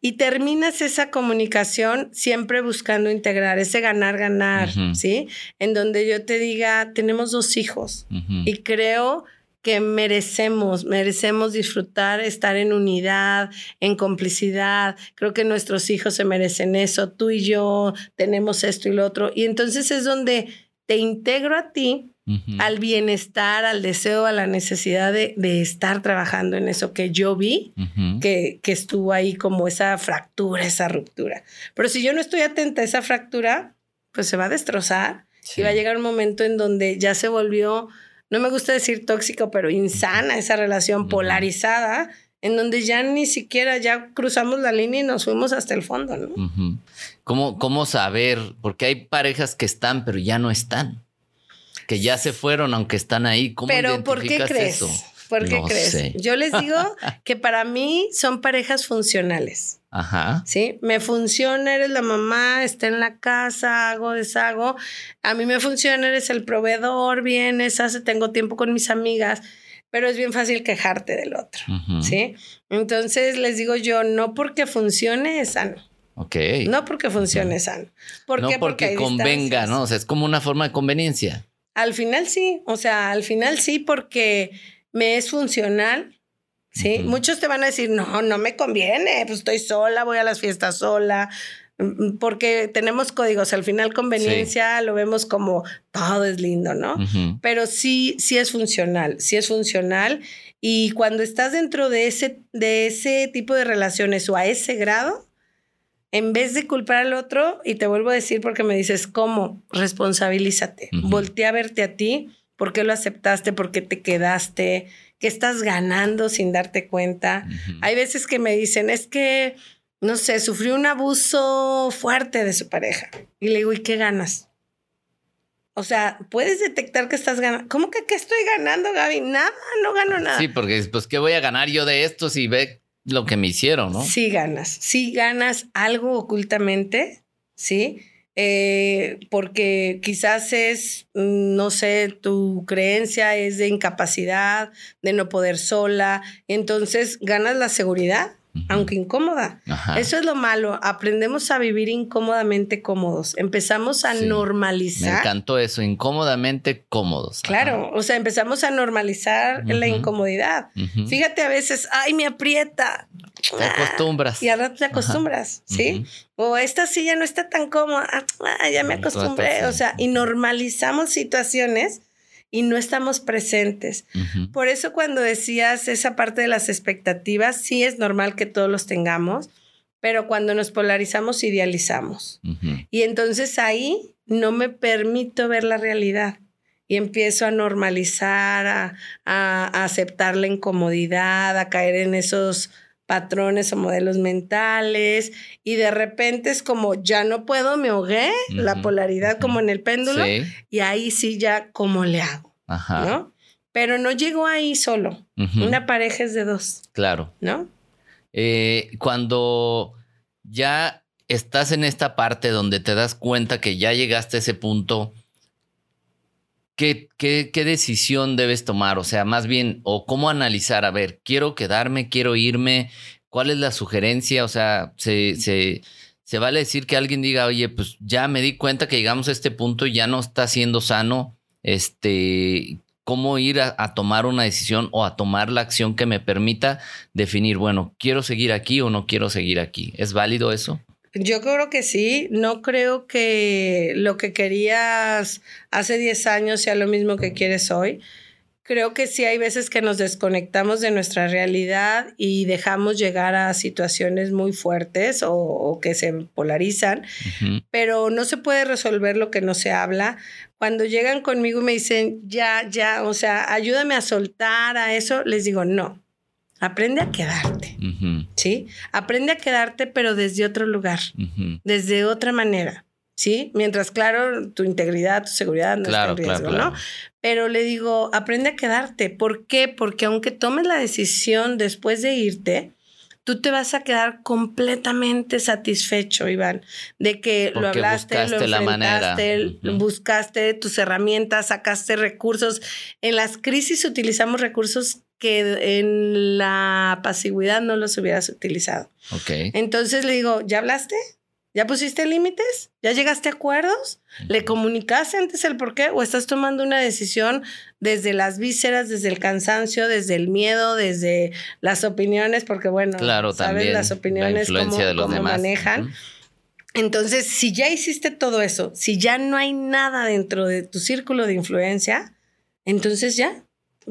Y terminas esa comunicación siempre buscando integrar, ese ganar, ganar, ¿sí? En donde yo te diga, tenemos dos hijos y creo que merecemos, merecemos disfrutar, estar en unidad, en complicidad. Creo que nuestros hijos se merecen eso, tú y yo tenemos esto y lo otro. Y entonces es donde te integro a ti, al bienestar, al deseo, a la necesidad de, estar trabajando en eso que yo vi, que, que estuvo ahí como esa fractura, esa ruptura. Pero si yo no estoy atenta a esa fractura, pues se va a destrozar y va a llegar un momento en donde ya se volvió no me gusta decir tóxico, pero insana esa relación polarizada, en donde ya ni siquiera ya cruzamos la línea y nos fuimos hasta el fondo, ¿no? ¿Cómo, ¿Cómo saber? Porque hay parejas que están, pero ya no están. Que ya se fueron, aunque están ahí. ¿Cómo pero ¿por qué crees? Eso? ¿Por qué crees? Yo les digo que para mí son parejas funcionales. Ajá. Sí, me funciona, eres la mamá, está en la casa, hago, deshago. A mí me funciona, eres el proveedor, vienes, hace, tengo tiempo con mis amigas. pero es bien fácil quejarte del otro, ¿sí? Entonces les digo yo, no porque funcione es sano. Ok. No porque funcione sano. ¿Por no porque, convenga, ¿no? O sea, es como una forma de conveniencia. Al final sí, o sea, al final sí porque me es funcional, ¿sí? Muchos te van a decir, no, no me conviene, pues estoy sola, voy a las fiestas sola, Mm, mm, porque tenemos códigos, al final conveniencia lo vemos como todo es lindo, ¿no? Pero sí, sí es funcional, sí es funcional. Y cuando estás dentro de ese, de ese tipo de relaciones o a ese grado, en vez de culpar al otro, y te vuelvo a decir porque me dices, ¿cómo? Responsabilízate, voltea a verte a ti, ¿por qué lo aceptaste? ¿Por qué te quedaste? ¿Qué estás ganando sin darte cuenta? Hay veces que me dicen, es que no sé, sufrió un abuso fuerte de su pareja. Y le digo, ¿y qué ganas? O sea, puedes detectar que estás ganando. ¿Cómo que qué estoy ganando, Gaby? Nada, no gano nada. Sí, porque pues, ¿qué voy a ganar yo de esto si ve lo que me hicieron, no? Sí ganas, sí ganas algo ocultamente, ¿sí? Eh, porque quizás es, mm, no sé, tu creencia es de incapacidad, de no poder sola, entonces ganas la seguridad aunque incómoda. Eso es lo malo. Aprendemos a vivir incómodamente cómodos. Empezamos a normalizar. Me encantó eso, incómodamente cómodos. Claro, o sea, empezamos a normalizar la incomodidad. Fíjate a veces, ay, me aprieta. Te acostumbras. Y al rato te acostumbras, ¿sí? O esta silla no está tan cómoda, ah, ya me acostumbré. O sea, y normalizamos situaciones y no estamos presentes. Por eso cuando decías esa parte de las expectativas, sí es normal que todos los tengamos, pero cuando nos polarizamos, idealizamos. Y entonces ahí no me permito ver la realidad y empiezo a normalizar, a, a, aceptar la incomodidad, a caer en esos patrones o modelos mentales y de repente es como ya no puedo, me ahogué, la polaridad como en el péndulo y ahí sí ya cómo le hago, ¿no? Pero no llegó ahí solo, una pareja es de dos. Claro. ¿No? Eh, cuando ya estás en esta parte donde te das cuenta que ya llegaste a ese punto, ¿Qué, qué, decisión debes tomar? O sea, más bien, o cómo analizar, a ver, quiero quedarme, quiero irme, ¿cuál es la sugerencia? O sea, se, se, se vale decir que alguien diga, oye, pues ya me di cuenta que llegamos a este punto y ya no está siendo sano, este, cómo ir a, tomar una decisión o a tomar la acción que me permita definir, bueno, quiero seguir aquí o no quiero seguir aquí. ¿Es válido eso? Yo creo que sí, no creo que lo que querías hace 10 años sea lo mismo que quieres hoy. Creo que sí hay veces que nos desconectamos de nuestra realidad y dejamos llegar a situaciones muy fuertes o, que se polarizan, pero no se puede resolver lo que no se habla. Cuando llegan conmigo y me dicen, ya, ya, o sea, ayúdame a soltar a eso, les digo, no, Aprende a quedarte, ¿sí? Aprende a quedarte, pero desde otro lugar, desde otra manera, ¿sí? Mientras, claro, tu integridad, tu seguridad no está en riesgo, ¿no? Pero le digo, aprende a quedarte. ¿Por qué? Porque aunque tomes la decisión después de irte, tú te vas a quedar completamente satisfecho, Iván, de que lo hablaste, lo enfrentaste, buscaste tus herramientas, sacaste recursos. En las crisis utilizamos recursos que en la pasividad no los hubieras utilizado. Ok. Entonces le digo, ¿ya hablaste? ¿Ya pusiste límites? ¿Ya llegaste a acuerdos? ¿Le comunicaste antes el por qué? ¿O estás tomando una decisión desde las vísceras, desde el cansancio, desde el miedo, desde las opiniones? Porque bueno, claro, sabes las opiniones, cómo, de los manejan. Entonces, si ya hiciste todo eso, si ya no hay nada dentro de tu círculo de influencia, entonces ya,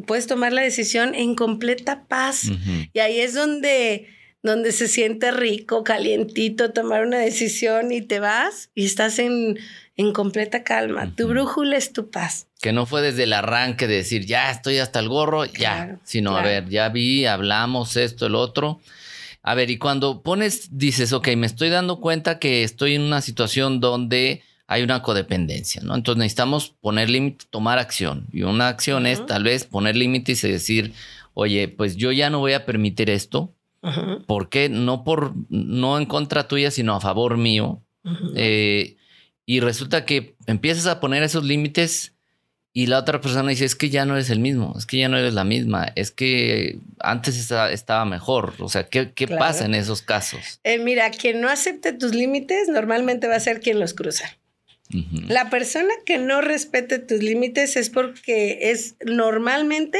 puedes tomar la decisión en completa paz. Y ahí es donde, donde se siente rico, calientito, tomar una decisión y te vas y estás en, en completa calma. Tu brújula es tu paz. Que no fue desde el arranque de decir, ya estoy hasta el gorro, ya, sino, a ver, ya vi, hablamos esto, el otro. A ver, y cuando pones, dices, ok, me estoy dando cuenta que estoy en una situación donde hay una codependencia, ¿no? Entonces necesitamos poner límite, tomar acción. Y una acción es tal vez poner límites y decir, oye, pues yo ya no voy a permitir esto. ¿Por qué? No por, no en contra tuya, sino a favor mío. Eh, y resulta que empiezas a poner esos límites y la otra persona dice, es que ya no eres el mismo, es que ya no eres la misma, es que antes estaba mejor. O sea, ¿qué, pasa en esos casos? Eh, mira, quien no acepte tus límites normalmente va a ser quien los cruza. La persona que no respete tus límites es porque es normalmente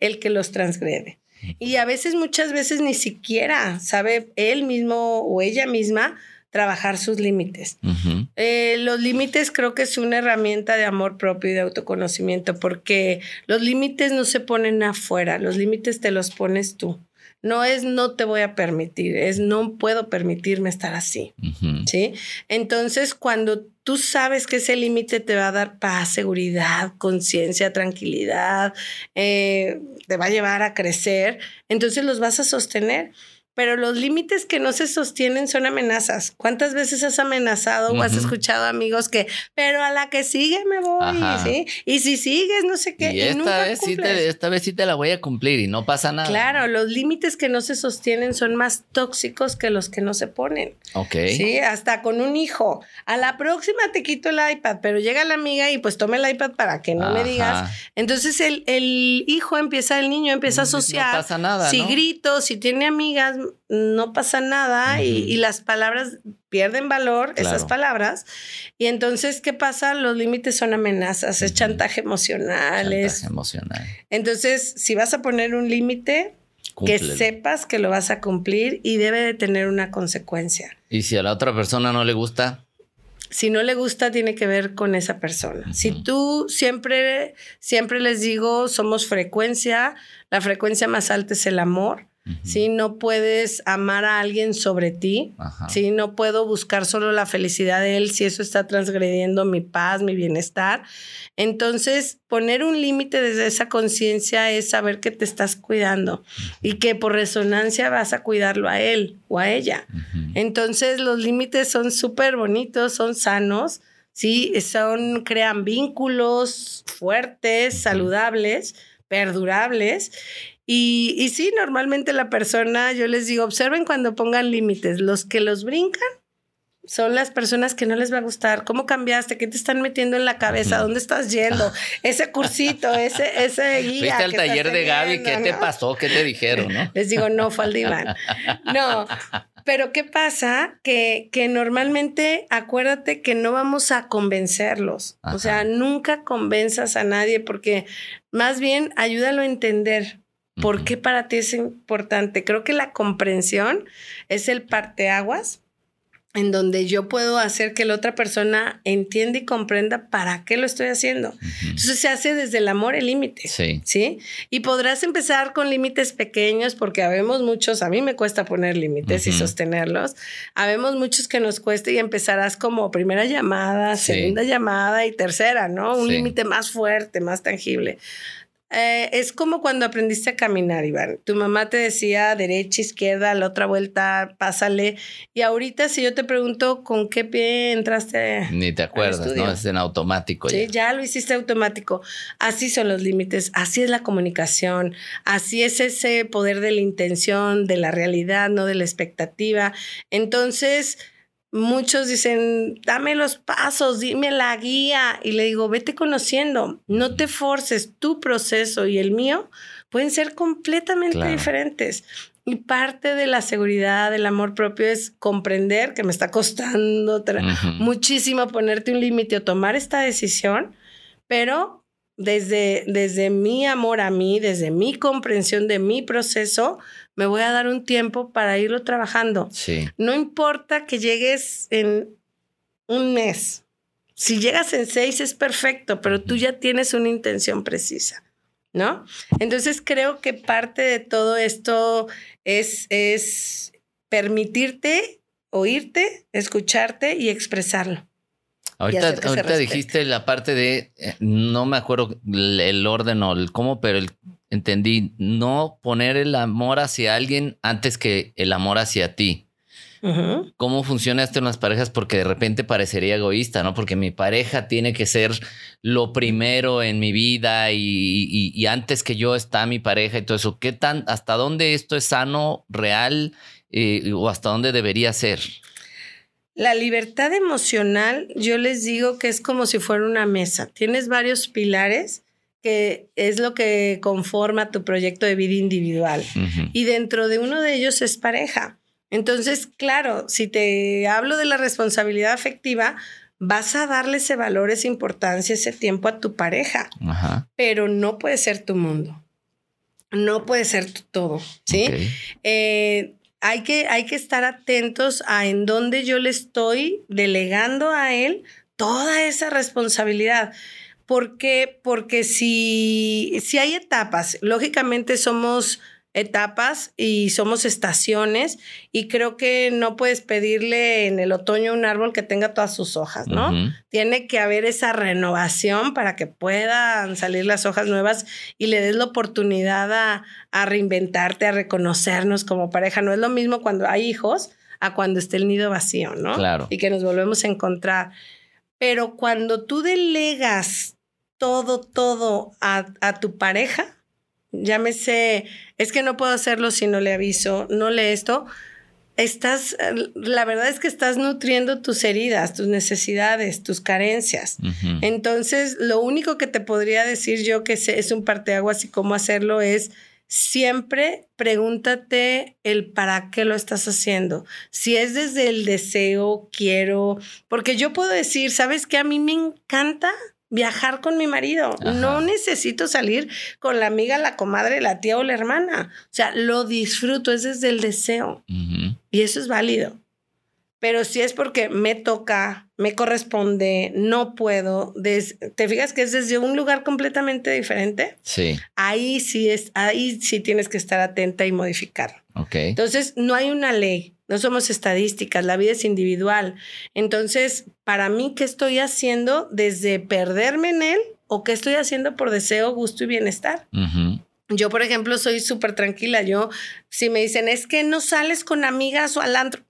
el que los transgrede. Y a veces, muchas veces ni siquiera sabe él mismo o ella misma trabajar sus límites. Eh, los límites creo que es una herramienta de amor propio y de autoconocimiento porque los límites no se ponen afuera, los límites te los pones tú. No es no te voy a permitir, es no puedo permitirme estar así. ¿Sí? Entonces, cuando tú sabes que ese límite te va a dar paz, seguridad, conciencia, tranquilidad, eh, te va a llevar a crecer, entonces los vas a sostener pero los límites que no se sostienen son amenazas. ¿Cuántas veces has amenazado o has escuchado amigos que, pero a la que sigue me voy, ¿sí? Y si sigues, no sé qué. Y, esta, vez sí te, esta vez sí te la voy a cumplir y no pasa nada. Claro, los límites que no se sostienen son más tóxicos que los que no se ponen. Ok. Sí, hasta con un hijo. A la próxima te quito el iPad, pero llega la amiga y pues tome el iPad para que no me digas. Entonces el, el, hijo empieza, el niño empieza a asociar. No pasa nada. Si grito, si tiene amigas, no pasa nada y, las palabras pierden valor, esas palabras. Y entonces, ¿qué pasa? Los límites son amenazas, es chantaje emocional. Chantaje emocional. Entonces, si vas a poner un límite, que sepas que lo vas a cumplir y debe de tener una consecuencia. ¿Y si a la otra persona no le gusta? Si no le gusta, tiene que ver con esa persona. Si tú siempre, siempre les digo, somos frecuencia, la frecuencia más alta es el amor. Si No puedes amar a alguien sobre ti. si No puedo buscar solo la felicidad de él si eso está transgrediendo mi paz, mi bienestar. Entonces, poner un límite desde esa conciencia es saber que te estás cuidando y que por resonancia vas a cuidarlo a él o a ella. Entonces, los límites son súper bonitos, son sanos. Sí, son, crean vínculos fuertes, saludables, perdurables y, y sí, normalmente la persona, yo les digo, observen cuando pongan límites. Los que los brincan son las personas que no les va a gustar. ¿Cómo cambiaste? ¿Qué te están metiendo en la cabeza? ¿Dónde estás yendo? Ese cursito, ese, ese guía. Fuiste al taller de Gaby, ¿qué te pasó? ¿Qué te dijeron? Les digo, no, fue al diván. No, pero ¿qué pasa? Que, que normalmente acuérdate que no vamos a convencerlos. O sea, nunca convenzas a nadie porque más bien ayúdalo a entender. ¿Por qué para ti es importante? Creo que la comprensión es el parteaguas en donde yo puedo hacer que la otra persona entienda y comprenda para qué lo estoy haciendo. Entonces se hace desde el amor el límite. Sí. ¿Sí? Y podrás empezar con límites pequeños porque habemos muchos, a mí me cuesta poner límites y sostenerlos. Habemos muchos que nos cuesta y empezarás como primera llamada, segunda llamada y tercera, ¿no? Un límite más fuerte, más tangible. Eh, es como cuando aprendiste a caminar, Iván. Tu mamá te decía derecha, izquierda, la otra vuelta, pásale. Y ahorita si yo te pregunto con qué pie entraste. Ni te acuerdas, ¿no? Es en automático. Sí, ya. lo hiciste automático. Así son los límites, así es la comunicación, así es ese poder de la intención, de la realidad, no de la expectativa. Entonces muchos dicen, dame los pasos, dime la guía. Y le digo, vete conociendo, no te forces, tu proceso y el mío pueden ser completamente diferentes. Y parte de la seguridad, del amor propio es comprender que me está costando muchísimo ponerte un límite o tomar esta decisión, pero desde, desde mi amor a mí, desde mi comprensión de mi proceso, me voy a dar un tiempo para irlo trabajando. Sí. No importa que llegues en un mes. Si llegas en seis es perfecto, pero tú ya tienes una intención precisa, ¿no? Entonces creo que parte de todo esto es, es permitirte oírte, escucharte y expresarlo. Ahorita, ahorita dijiste la parte de, eh, no me acuerdo el orden o el cómo, pero entendí, no poner el amor hacia alguien antes que el amor hacia ti. ¿Cómo funciona esto en las parejas? Porque de repente parecería egoísta, ¿no? Porque mi pareja tiene que ser lo primero en mi vida y, antes que yo está mi pareja y todo eso. ¿Qué tan, hasta dónde esto es sano, real eh, o hasta dónde debería ser? La libertad emocional, yo les digo que es como si fuera una mesa. Tienes varios pilares que es lo que conforma tu proyecto de vida individual. Y dentro de uno de ellos es pareja. Entonces, claro, si te hablo de la responsabilidad afectiva, vas a darle ese valor, esa importancia, ese tiempo a tu pareja. Pero no puede ser tu mundo. No puede ser todo, ¿sí? Eh, hay, que, hay que estar atentos a en dónde yo le estoy delegando a él toda esa responsabilidad. ¿Por qué? Porque si, si hay etapas, lógicamente somos etapas y somos estaciones y creo que no puedes pedirle en el otoño un árbol que tenga todas sus hojas, ¿no? Tiene que haber esa renovación para que puedan salir las hojas nuevas y le des la oportunidad a, a reinventarte, a reconocernos como pareja. No es lo mismo cuando hay hijos a cuando esté el nido vacío, ¿no? Claro. Y que nos volvemos a encontrar. Pero cuando tú delegas todo, todo a, a tu pareja, llámese, es que no puedo hacerlo si no le aviso, no le esto, estás, la verdad es que estás nutriendo tus heridas, tus necesidades, tus carencias. Entonces, lo único que te podría decir yo que es un parteaguas y cómo hacerlo es siempre pregúntate el para qué lo estás haciendo. Si es desde el deseo, quiero, porque yo puedo decir, ¿sabes qué? A mí me encanta viajar con mi marido. No necesito salir con la amiga, la comadre, la tía o la hermana. O sea, lo disfruto, es desde el deseo. Y eso es válido. Pero si es porque me toca, me corresponde, no puedo, ¿te fijas que es desde un lugar completamente diferente? Sí. Ahí sí es, ahí sí tienes que estar atenta y modificar. Ok. Entonces, no hay una ley. No somos estadísticas, la vida es individual. Entonces, para mí, ¿qué estoy haciendo desde perderme en él o qué estoy haciendo por deseo, gusto y bienestar? Yo, por ejemplo, soy súper tranquila. Yo, si me dicen, es que no sales con amigas o al antro,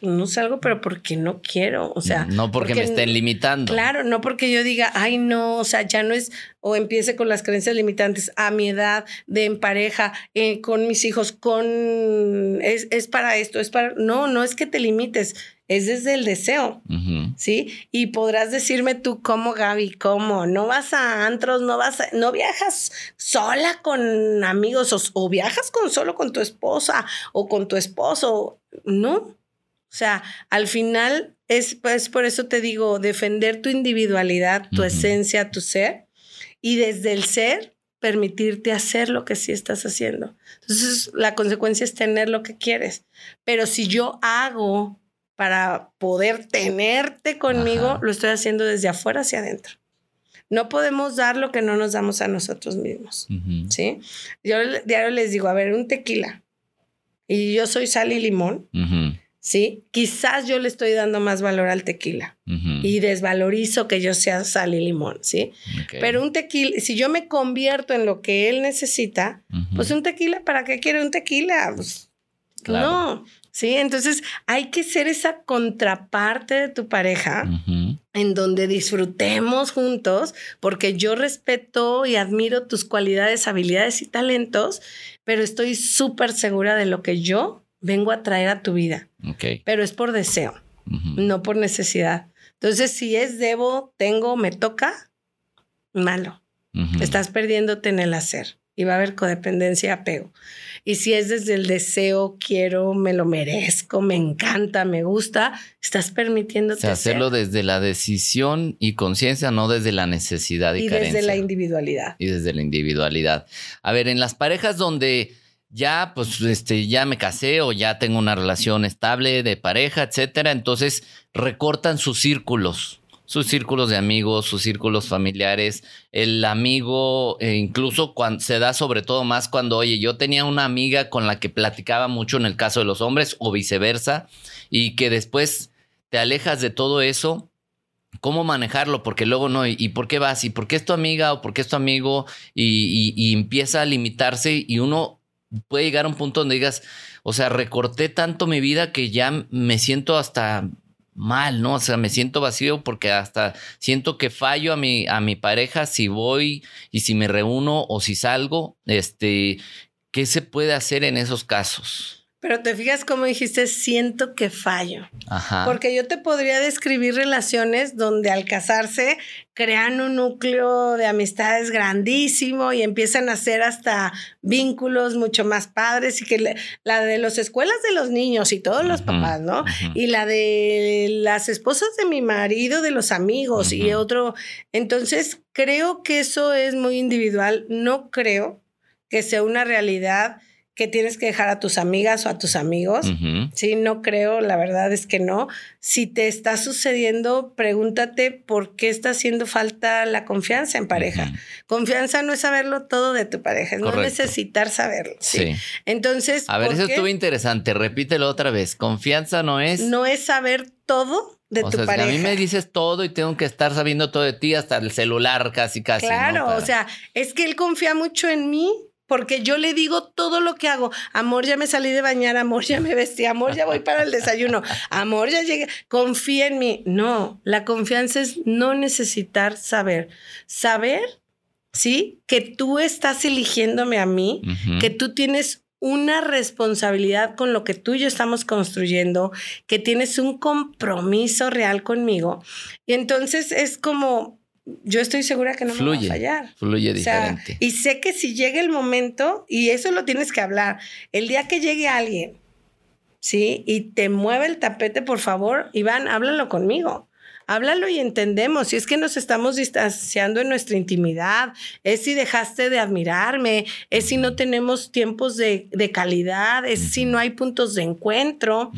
no salgo, pero porque no quiero, o sea. No porque, me estén limitando. Claro, no porque yo diga, ay, no, o sea, ya no es, o empiece con las creencias limitantes a mi edad, de en pareja, eh, con mis hijos, con, es, es, para esto, es para, no, no es que te limites, es desde el deseo, ¿sí? Y podrás decirme tú, ¿cómo, Gaby? ¿Cómo? ¿No vas a antros? ¿No vas a, no viajas sola con amigos o, o viajas con solo con tu esposa o con tu esposo? No, o sea, al final es pues, por eso te digo, defender tu individualidad, tu esencia, tu ser, y desde el ser permitirte hacer lo que sí estás haciendo. Entonces, la consecuencia es tener lo que quieres. Pero si yo hago para poder tenerte conmigo, lo estoy haciendo desde afuera hacia adentro. No podemos dar lo que no nos damos a nosotros mismos. ¿Sí? Yo diario les digo, a ver, un tequila. Y yo soy sal y limón. ¿Sí? Quizás yo le estoy dando más valor al tequila y desvalorizo que yo sea sal y limón, ¿sí? Pero un tequila, si yo me convierto en lo que él necesita, pues un tequila, ¿para qué quiere un tequila? Pues no, ¿sí? Entonces hay que ser esa contraparte de tu pareja en donde disfrutemos juntos, porque yo respeto y admiro tus cualidades, habilidades y talentos, pero estoy súper segura de lo que yo vengo a traer a tu vida. Pero es por deseo, no por necesidad. Entonces, si es debo, tengo, me toca, malo. Estás perdiéndote en el hacer y va a haber codependencia y apego. Y si es desde el deseo, quiero, me lo merezco, me encanta, me gusta, estás permitiéndote hacerlo desde la decisión y conciencia, no desde la necesidad y, y desde la individualidad. Y desde la individualidad. A ver, en las parejas donde ya, pues, este, ya me casé o ya tengo una relación estable de pareja, etcétera. Entonces recortan sus círculos, sus círculos de amigos, sus círculos familiares. El amigo, e incluso cuando se da sobre todo más cuando, oye, yo tenía una amiga con la que platicaba mucho en el caso de los hombres o viceversa, y que después te alejas de todo eso. ¿Cómo manejarlo? Porque luego no, ¿y por qué vas? ¿Y por qué es tu amiga? ¿O por qué es tu amigo? y empieza a limitarse y uno puede llegar a un punto donde digas, o sea, recorté tanto mi vida que ya me siento hasta mal, ¿no? O sea, me siento vacío porque hasta siento que fallo a mi, a mi pareja si voy y si me reúno o si salgo, este, ¿qué se puede hacer en esos casos? Pero te fijas como dijiste, siento que fallo. Ajá. Porque yo te podría describir relaciones donde al casarse crean un núcleo de amistades grandísimo y empiezan a hacer hasta vínculos mucho más padres y que la de las escuelas de los niños y todos los papás, ¿no? Y la de las esposas de mi marido, de los amigos y otro. Entonces, creo que eso es muy individual. No creo que sea una realidad que tienes que dejar a tus amigas o a tus amigos. Sí, no creo, la verdad es que no. Si te está sucediendo, pregúntate por qué está haciendo falta la confianza en pareja. Confianza no es saberlo todo de tu pareja, es no necesitar saberlo. ¿sí? Entonces. A ver, eso estuvo interesante. Repítelo otra vez. Confianza no es. No es saber todo de tu sea, pareja. a mí me dices todo y tengo que estar sabiendo todo de ti, hasta el celular casi, casi. Claro, o sea, es que él confía mucho en mí porque yo le digo todo lo que hago. Amor, ya me salí de bañar, amor, ya me vestí, amor, ya voy para el desayuno, amor, ya llegué, confía en mí. No, la confianza es no necesitar saber. Saber, ¿sí? Que tú estás eligiéndome a mí, que tú tienes una responsabilidad con lo que tú y yo estamos construyendo, que tienes un compromiso real conmigo. Y entonces es como, yo estoy segura que no me va a fallar. Fluye diferente. y sé que si llega el momento, y eso lo tienes que hablar, el día que llegue alguien, ¿sí? Y te mueve el tapete, por favor, Iván, háblalo conmigo. Háblalo y entendemos. Si es que nos estamos distanciando en nuestra intimidad, es si dejaste de admirarme, es si no tenemos tiempos de, calidad, es si no hay puntos de encuentro,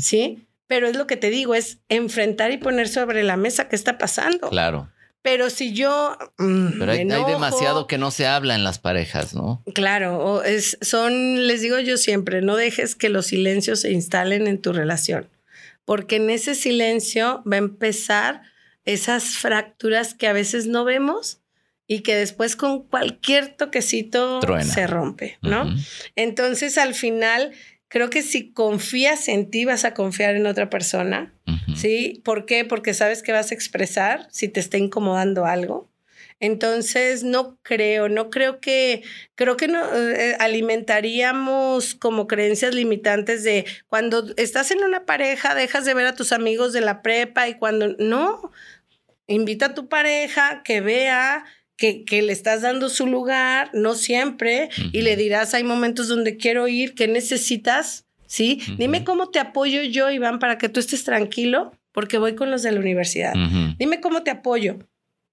¿sí? Pero es lo que te digo, es enfrentar y poner sobre la mesa qué está pasando. Claro. Pero si yo. Mm, Pero hay, demasiado que no se habla en las parejas, ¿no? Claro, es, son, les digo yo siempre, no dejes que los silencios se instalen en tu relación, porque en ese silencio va a empezar esas fracturas que a veces no vemos y que después con cualquier toquecito se rompe, ¿no? Entonces al final creo que si confías en ti, vas a confiar en otra persona. ¿Sí? ¿Por qué? Porque sabes que vas a expresar si te está incomodando algo. Entonces, no creo, no creo que, creo que no eh, alimentaríamos como creencias limitantes de cuando estás en una pareja, dejas de ver a tus amigos de la prepa y cuando no, invita a tu pareja que vea que, le estás dando su lugar, no siempre, y le dirás, hay momentos donde quiero ir, que necesitas? ¿Sí? Dime cómo te apoyo yo, Iván, para que tú estés tranquilo, porque voy con los de la universidad. Dime cómo te apoyo,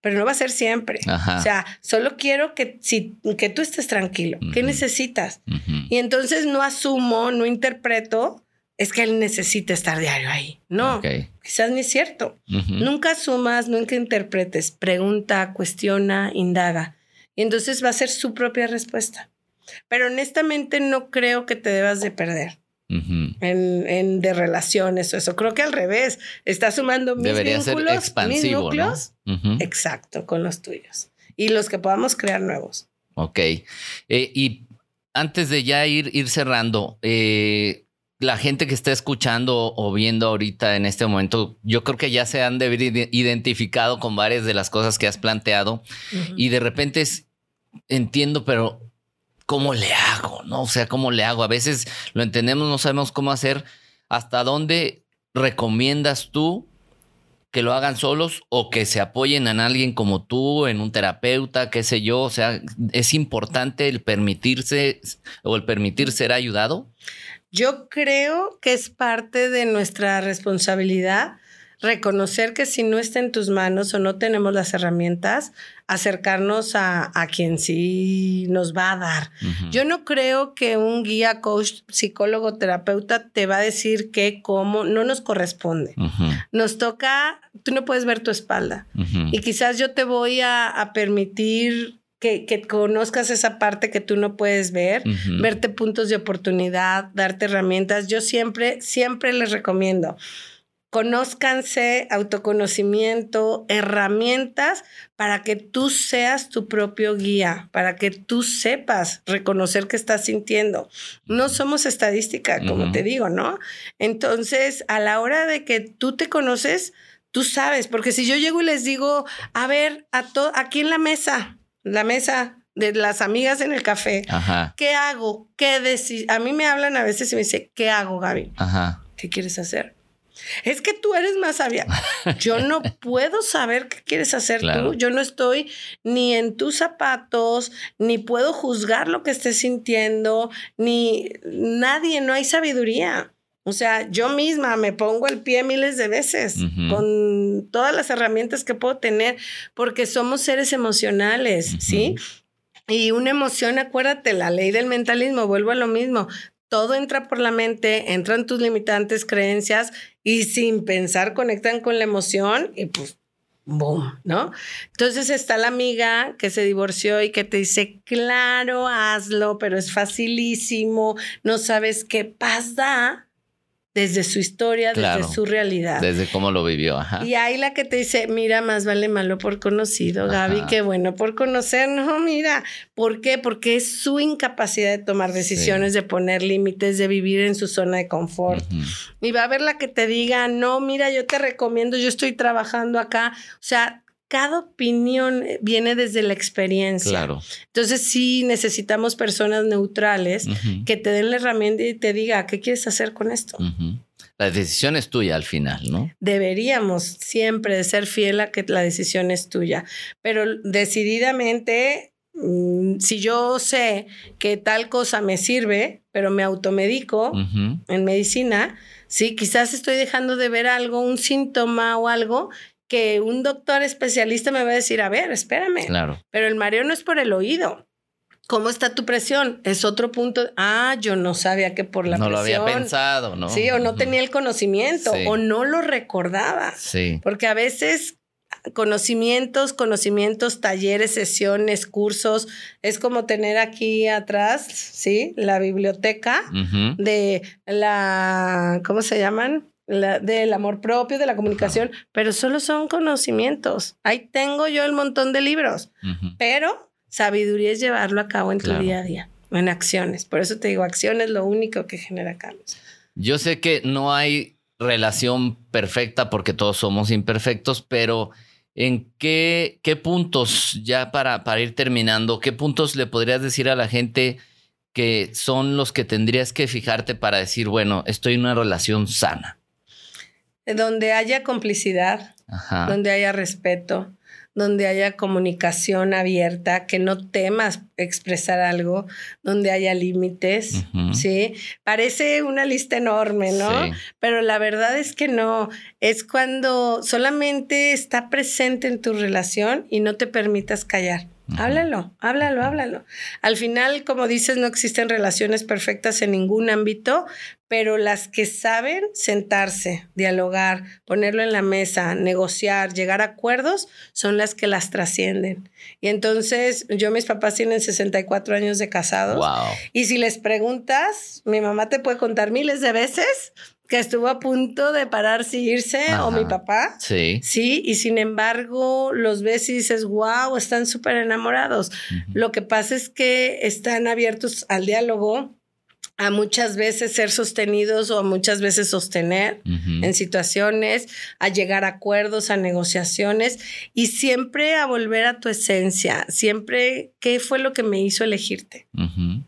pero no va a ser siempre. O sea, solo quiero que, si, que tú estés tranquilo. ¿Qué necesitas? Y entonces no asumo, no interpreto es que él necesita estar diario ahí. No, quizás ni es cierto. Nunca sumas, nunca interpretes, pregunta, cuestiona, indaga. Y entonces va a ser su propia respuesta. Pero honestamente no creo que te debas de perder. en, de relaciones o eso. Creo que al revés. Está sumando mis Debería vínculos, ser expansivo, núcleos. Exacto, con los tuyos. Y los que podamos crear nuevos. Ok. Eh, y antes de ya ir, ir cerrando, eh, la gente que está escuchando o viendo ahorita en este momento, yo creo que ya se han de haber identificado con varias de las cosas que has planteado y de repente es, entiendo, pero ¿cómo le hago? ¿No? O sea, ¿cómo le hago? A veces lo entendemos, no sabemos cómo hacer. ¿Hasta dónde recomiendas tú que lo hagan solos o que se apoyen en alguien como tú, en un terapeuta, qué sé yo? O sea, ¿es importante el permitirse o el permitir ser ayudado? Yo creo que es parte de nuestra responsabilidad reconocer que si no está en tus manos o no tenemos las herramientas, acercarnos a, quien sí nos va a dar. Yo no creo que un guía, coach, psicólogo, terapeuta te va a decir que cómo, no nos corresponde. Nos toca, tú no puedes ver tu espalda y quizás yo te voy a permitir que, conozcas esa parte que tú no puedes ver, verte puntos de oportunidad, darte herramientas. Yo siempre, siempre les recomiendo, conózcanse, autoconocimiento, herramientas para que tú seas tu propio guía, para que tú sepas reconocer qué estás sintiendo. No somos estadística, como te digo, ¿no? Entonces, a la hora de que tú te conoces, tú sabes, porque si yo llego y les digo, a ver, a aquí en la mesa, la mesa de las amigas en el café. Ajá. ¿Qué hago? ¿Qué decir? A mí me hablan a veces y me dicen, ¿qué hago, Gaby? Ajá. ¿Qué quieres hacer? Es que tú eres más sabia. Yo no puedo saber qué quieres hacer tú. Yo no estoy ni en tus zapatos, ni puedo juzgar lo que estés sintiendo, ni nadie, no hay sabiduría. O sea, yo misma me pongo el pie miles de veces con todas las herramientas que puedo tener, porque somos seres emocionales, ¿sí? Y una emoción, acuérdate, la ley del mentalismo, vuelvo a lo mismo. Todo entra por la mente, entran tus limitantes creencias y sin pensar conectan con la emoción y pues boom, ¿no? Entonces está la amiga que se divorció y que te dice, claro, hazlo, pero es facilísimo, no sabes qué pasa desde su historia, desde su realidad. Desde cómo lo vivió, ajá. Y hay la que te dice, mira, más vale malo por conocido, Gaby, qué bueno por conocer. No, mira, ¿por qué? Porque es su incapacidad de tomar decisiones, de poner límites, de vivir en su zona de confort. Y va a haber la que te diga, no, mira, yo te recomiendo, yo estoy trabajando acá. O sea, cada opinión viene desde la experiencia. Claro. Entonces sí necesitamos personas neutrales que te den la herramienta y te diga, ¿qué quieres hacer con esto? La decisión es tuya al final, ¿no? Deberíamos siempre ser fiel a que la decisión es tuya, pero decididamente, mm, si yo sé que tal cosa me sirve, pero me automedico en medicina, sí, quizás estoy dejando de ver algo, un síntoma o algo que un doctor especialista me va a decir, a ver, espérame. Claro. Pero el mareo no es por el oído. ¿Cómo está tu presión? Es otro punto. Ah, yo no sabía que por la presión. No lo había pensado, ¿no? Sí, o no tenía el conocimiento, o no lo recordaba. Sí. Porque a veces conocimientos, conocimientos, talleres, sesiones, cursos, es como tener aquí atrás, ¿sí? La biblioteca de la, ¿cómo se llaman? Del amor propio, de la comunicación, pero solo son conocimientos. Ahí tengo yo el montón de libros, pero sabiduría es llevarlo a cabo en tu día a día, en acciones. Por eso te digo, acción es lo único que genera cambios. Yo sé que no hay relación perfecta porque todos somos imperfectos, pero ¿en qué, qué puntos, ya para, para ir terminando, qué puntos le podrías decir a la gente que son los que tendrías que fijarte para decir, bueno, estoy en una relación sana? Donde haya complicidad, donde haya respeto, donde haya comunicación abierta, que no temas expresar algo, donde haya límites, ¿sí? Parece una lista enorme, ¿no? Pero la verdad es que no, es cuando solamente está presente en tu relación y no te permitas callar. Háblalo, háblalo, háblalo. Al final, como dices, no existen relaciones perfectas en ningún ámbito, pero las que saben sentarse, dialogar, ponerlo en la mesa, negociar, llegar a acuerdos, son las que las trascienden. Y entonces, yo, mis papás tienen 64 años de casados. Y si les preguntas, mi mamá te puede contar miles de veces que estuvo a punto de pararse y irse, o mi papá. Sí. Sí, y sin embargo los ves y dices, wow, están súper enamorados. Lo que pasa es que están abiertos al diálogo, a muchas veces ser sostenidos o a muchas veces sostener en situaciones, a llegar a acuerdos, a negociaciones y siempre a volver a tu esencia, siempre qué fue lo que me hizo elegirte,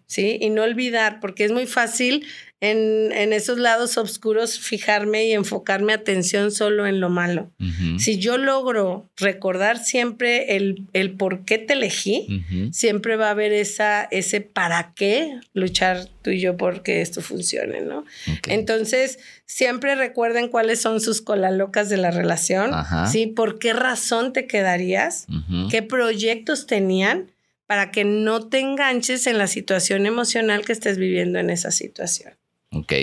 ¿sí? Y no olvidar, porque es muy fácil en, en, esos lados oscuros fijarme y enfocarme atención solo en lo malo. Si yo logro recordar siempre el, el por qué te elegí, siempre va a haber esa, ese para qué luchar tú y yo porque esto funcione, ¿no? Entonces, siempre recuerden cuáles son sus colalocas de la relación, ¿sí? ¿Por qué razón te quedarías? ¿Qué proyectos tenían? para que no te enganches en la situación emocional que estés viviendo en esa situación. Ok,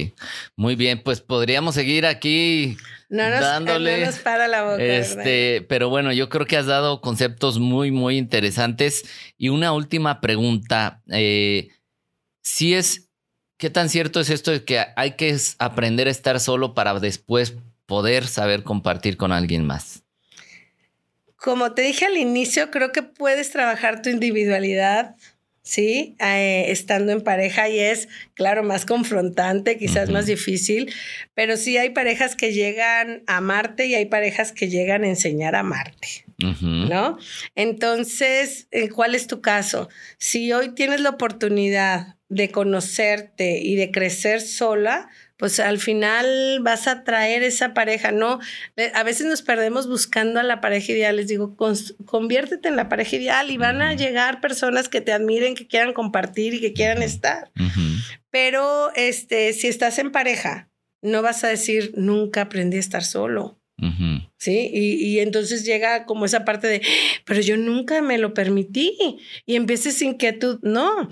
muy bien, pues podríamos seguir aquí no nos, dándole. para la boca. Este, pero bueno, yo creo que has dado conceptos muy, muy interesantes. Y una última pregunta: eh, si es, ¿qué tan cierto es esto de que hay que aprender a estar solo para después poder saber compartir con alguien más? Como te dije al inicio, creo que puedes trabajar tu individualidad ¿sí? Eh, estando en pareja y es, claro, más confrontante, quizás más difícil, pero sí hay parejas que llegan a amarte y hay parejas que llegan a enseñar a amarte. ¿No? Entonces, eh, ¿cuál es tu caso? Si hoy tienes la oportunidad de conocerte y de crecer sola, pues al final vas a traer esa pareja, ¿no? A veces nos perdemos buscando a la pareja ideal. Les digo, conviértete en la pareja ideal y van a llegar personas que te admiren, que quieran compartir y que quieran estar. Pero este, si estás en pareja, no vas a decir, nunca aprendí a estar solo. ¿Sí? Y, y, entonces llega como esa parte de, pero yo nunca me lo permití. Y empieces inquietud. No,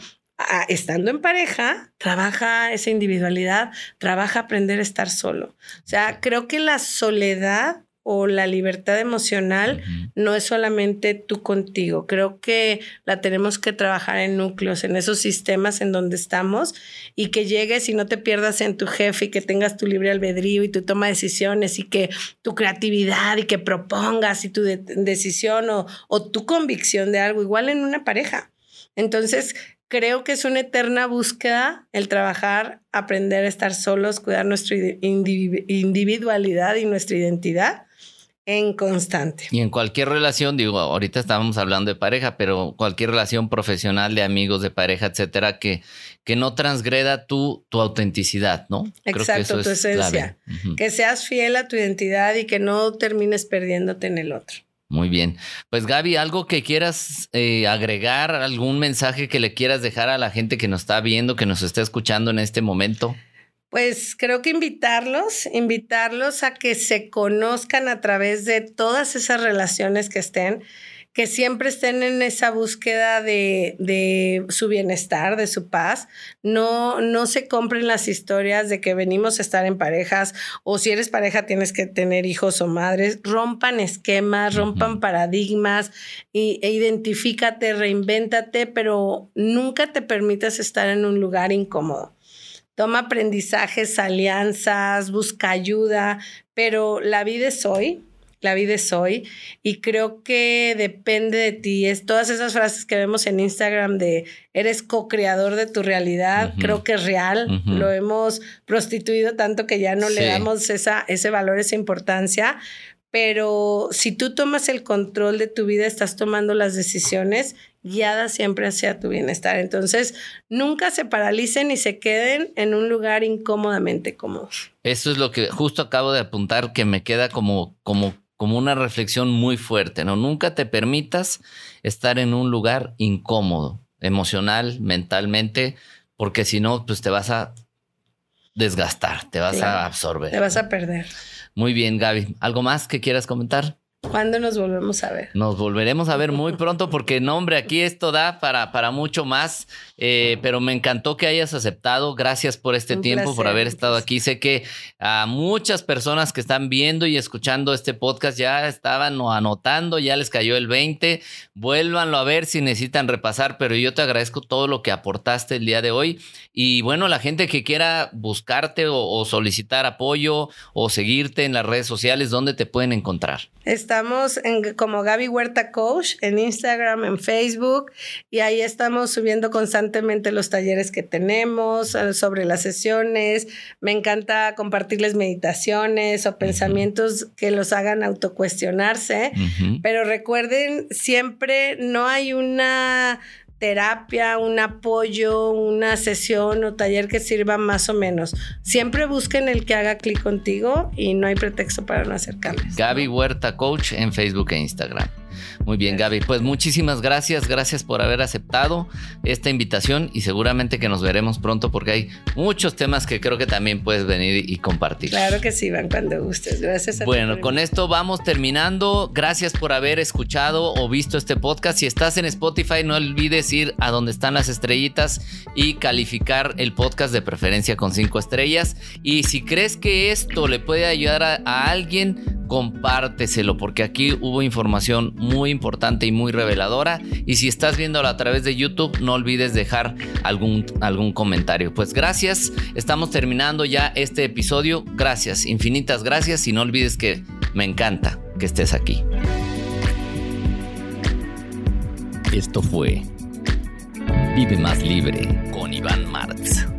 estando en pareja, trabaja esa individualidad, trabaja aprender a estar solo. O sea, creo que la soledad o la libertad emocional no es solamente tú contigo. Creo que la tenemos que trabajar en núcleos, en esos sistemas en donde estamos y que llegues y no te pierdas en tu jefe y que tengas tu libre albedrío y tu toma de decisiones y que tu creatividad y que propongas y tu decisión o, o tu convicción de algo, igual en una pareja. Entonces, creo que es una eterna búsqueda el trabajar, aprender a estar solos, cuidar nuestra individualidad y nuestra identidad en constante. Y en cualquier relación, digo, ahorita estábamos hablando de pareja, pero cualquier relación profesional de amigos, de pareja, etcétera, que, que no transgreda tu, tu autenticidad, ¿no? Exacto, tu esencia. Que seas fiel a tu identidad y que no termines perdiéndote en el otro. Muy bien. Pues Gaby, algo que quieras eh, agregar, algún mensaje que le quieras dejar a la gente que nos está viendo, que nos está escuchando en este momento. Pues creo que invitarlos, invitarlos a que se conozcan a través de todas esas relaciones que estén que siempre estén en esa búsqueda de, su bienestar, de su paz. No, no se compren las historias de que venimos a estar en parejas o si eres pareja tienes que tener hijos o madres. Rompan esquemas, rompan paradigmas y, e identifícate, reinvéntate, pero nunca te permitas estar en un lugar incómodo. Toma aprendizajes, alianzas, busca ayuda, pero la vida es hoy la vida es hoy y creo que depende de ti. Es todas esas frases que vemos en Instagram de eres co-creador de tu realidad, creo que es real. Lo hemos prostituido tanto que ya no le damos esa, ese valor, esa importancia. Pero si tú tomas el control de tu vida, estás tomando las decisiones guiadas siempre hacia tu bienestar. Entonces, nunca se paralicen y se queden en un lugar incómodamente cómodo. Eso es lo que justo acabo de apuntar, que me queda como, como como una reflexión muy fuerte, ¿no? Nunca te permitas estar en un lugar incómodo, emocional, mentalmente, porque si no, pues te vas a desgastar, te vas a absorber. Te vas a perder. Muy bien, Gaby. ¿Algo más que quieras comentar? ¿Cuándo nos volvemos a ver? Nos volveremos a ver muy pronto porque, no, hombre, aquí esto da para, para mucho más. Eh, pero me encantó que hayas aceptado. Gracias por este tiempo, por haber estado aquí. Sé que a muchas personas que están viendo y escuchando este podcast ya estaban anotando, ya les cayó el 20. Vuélvanlo a ver si necesitan repasar, pero yo te agradezco todo lo que aportaste el día de hoy. Y bueno, la gente que quiera buscarte o, solicitar apoyo o seguirte en las redes sociales, ¿dónde te pueden encontrar? Estamos en, como Gaby Huerta Coach en Instagram, en Facebook, y ahí estamos subiendo constantemente los talleres que tenemos, eh, sobre las sesiones. Me encanta compartirles meditaciones o pensamientos que los hagan autocuestionarse. Pero recuerden, siempre no hay una terapia, un apoyo, una sesión o taller que sirva más o menos. Siempre busquen el que haga clic contigo y no hay pretexto para no acercarles. Gaby Huerta Coach en Facebook e Instagram. Muy bien, Gaby. Pues muchísimas gracias. Gracias por haber aceptado esta invitación y seguramente que nos veremos pronto porque hay muchos temas que creo que también puedes venir y compartir. Claro que sí, van cuando gustes. Gracias a Bueno, con esto vamos terminando. Gracias por haber escuchado o visto este podcast. Si estás en Spotify, no olvides ir a donde están las estrellitas y calificar el podcast de preferencia con cinco estrellas. Y si crees que esto le puede ayudar a, a alguien, compárteselo porque aquí hubo información muy importante y muy reveladora y si estás viéndolo a través de YouTube no olvides dejar algún, algún comentario. Pues gracias, estamos terminando ya este episodio, gracias, infinitas gracias y no olvides que me encanta que estés aquí. Esto fue Vive más libre con Iván Martz.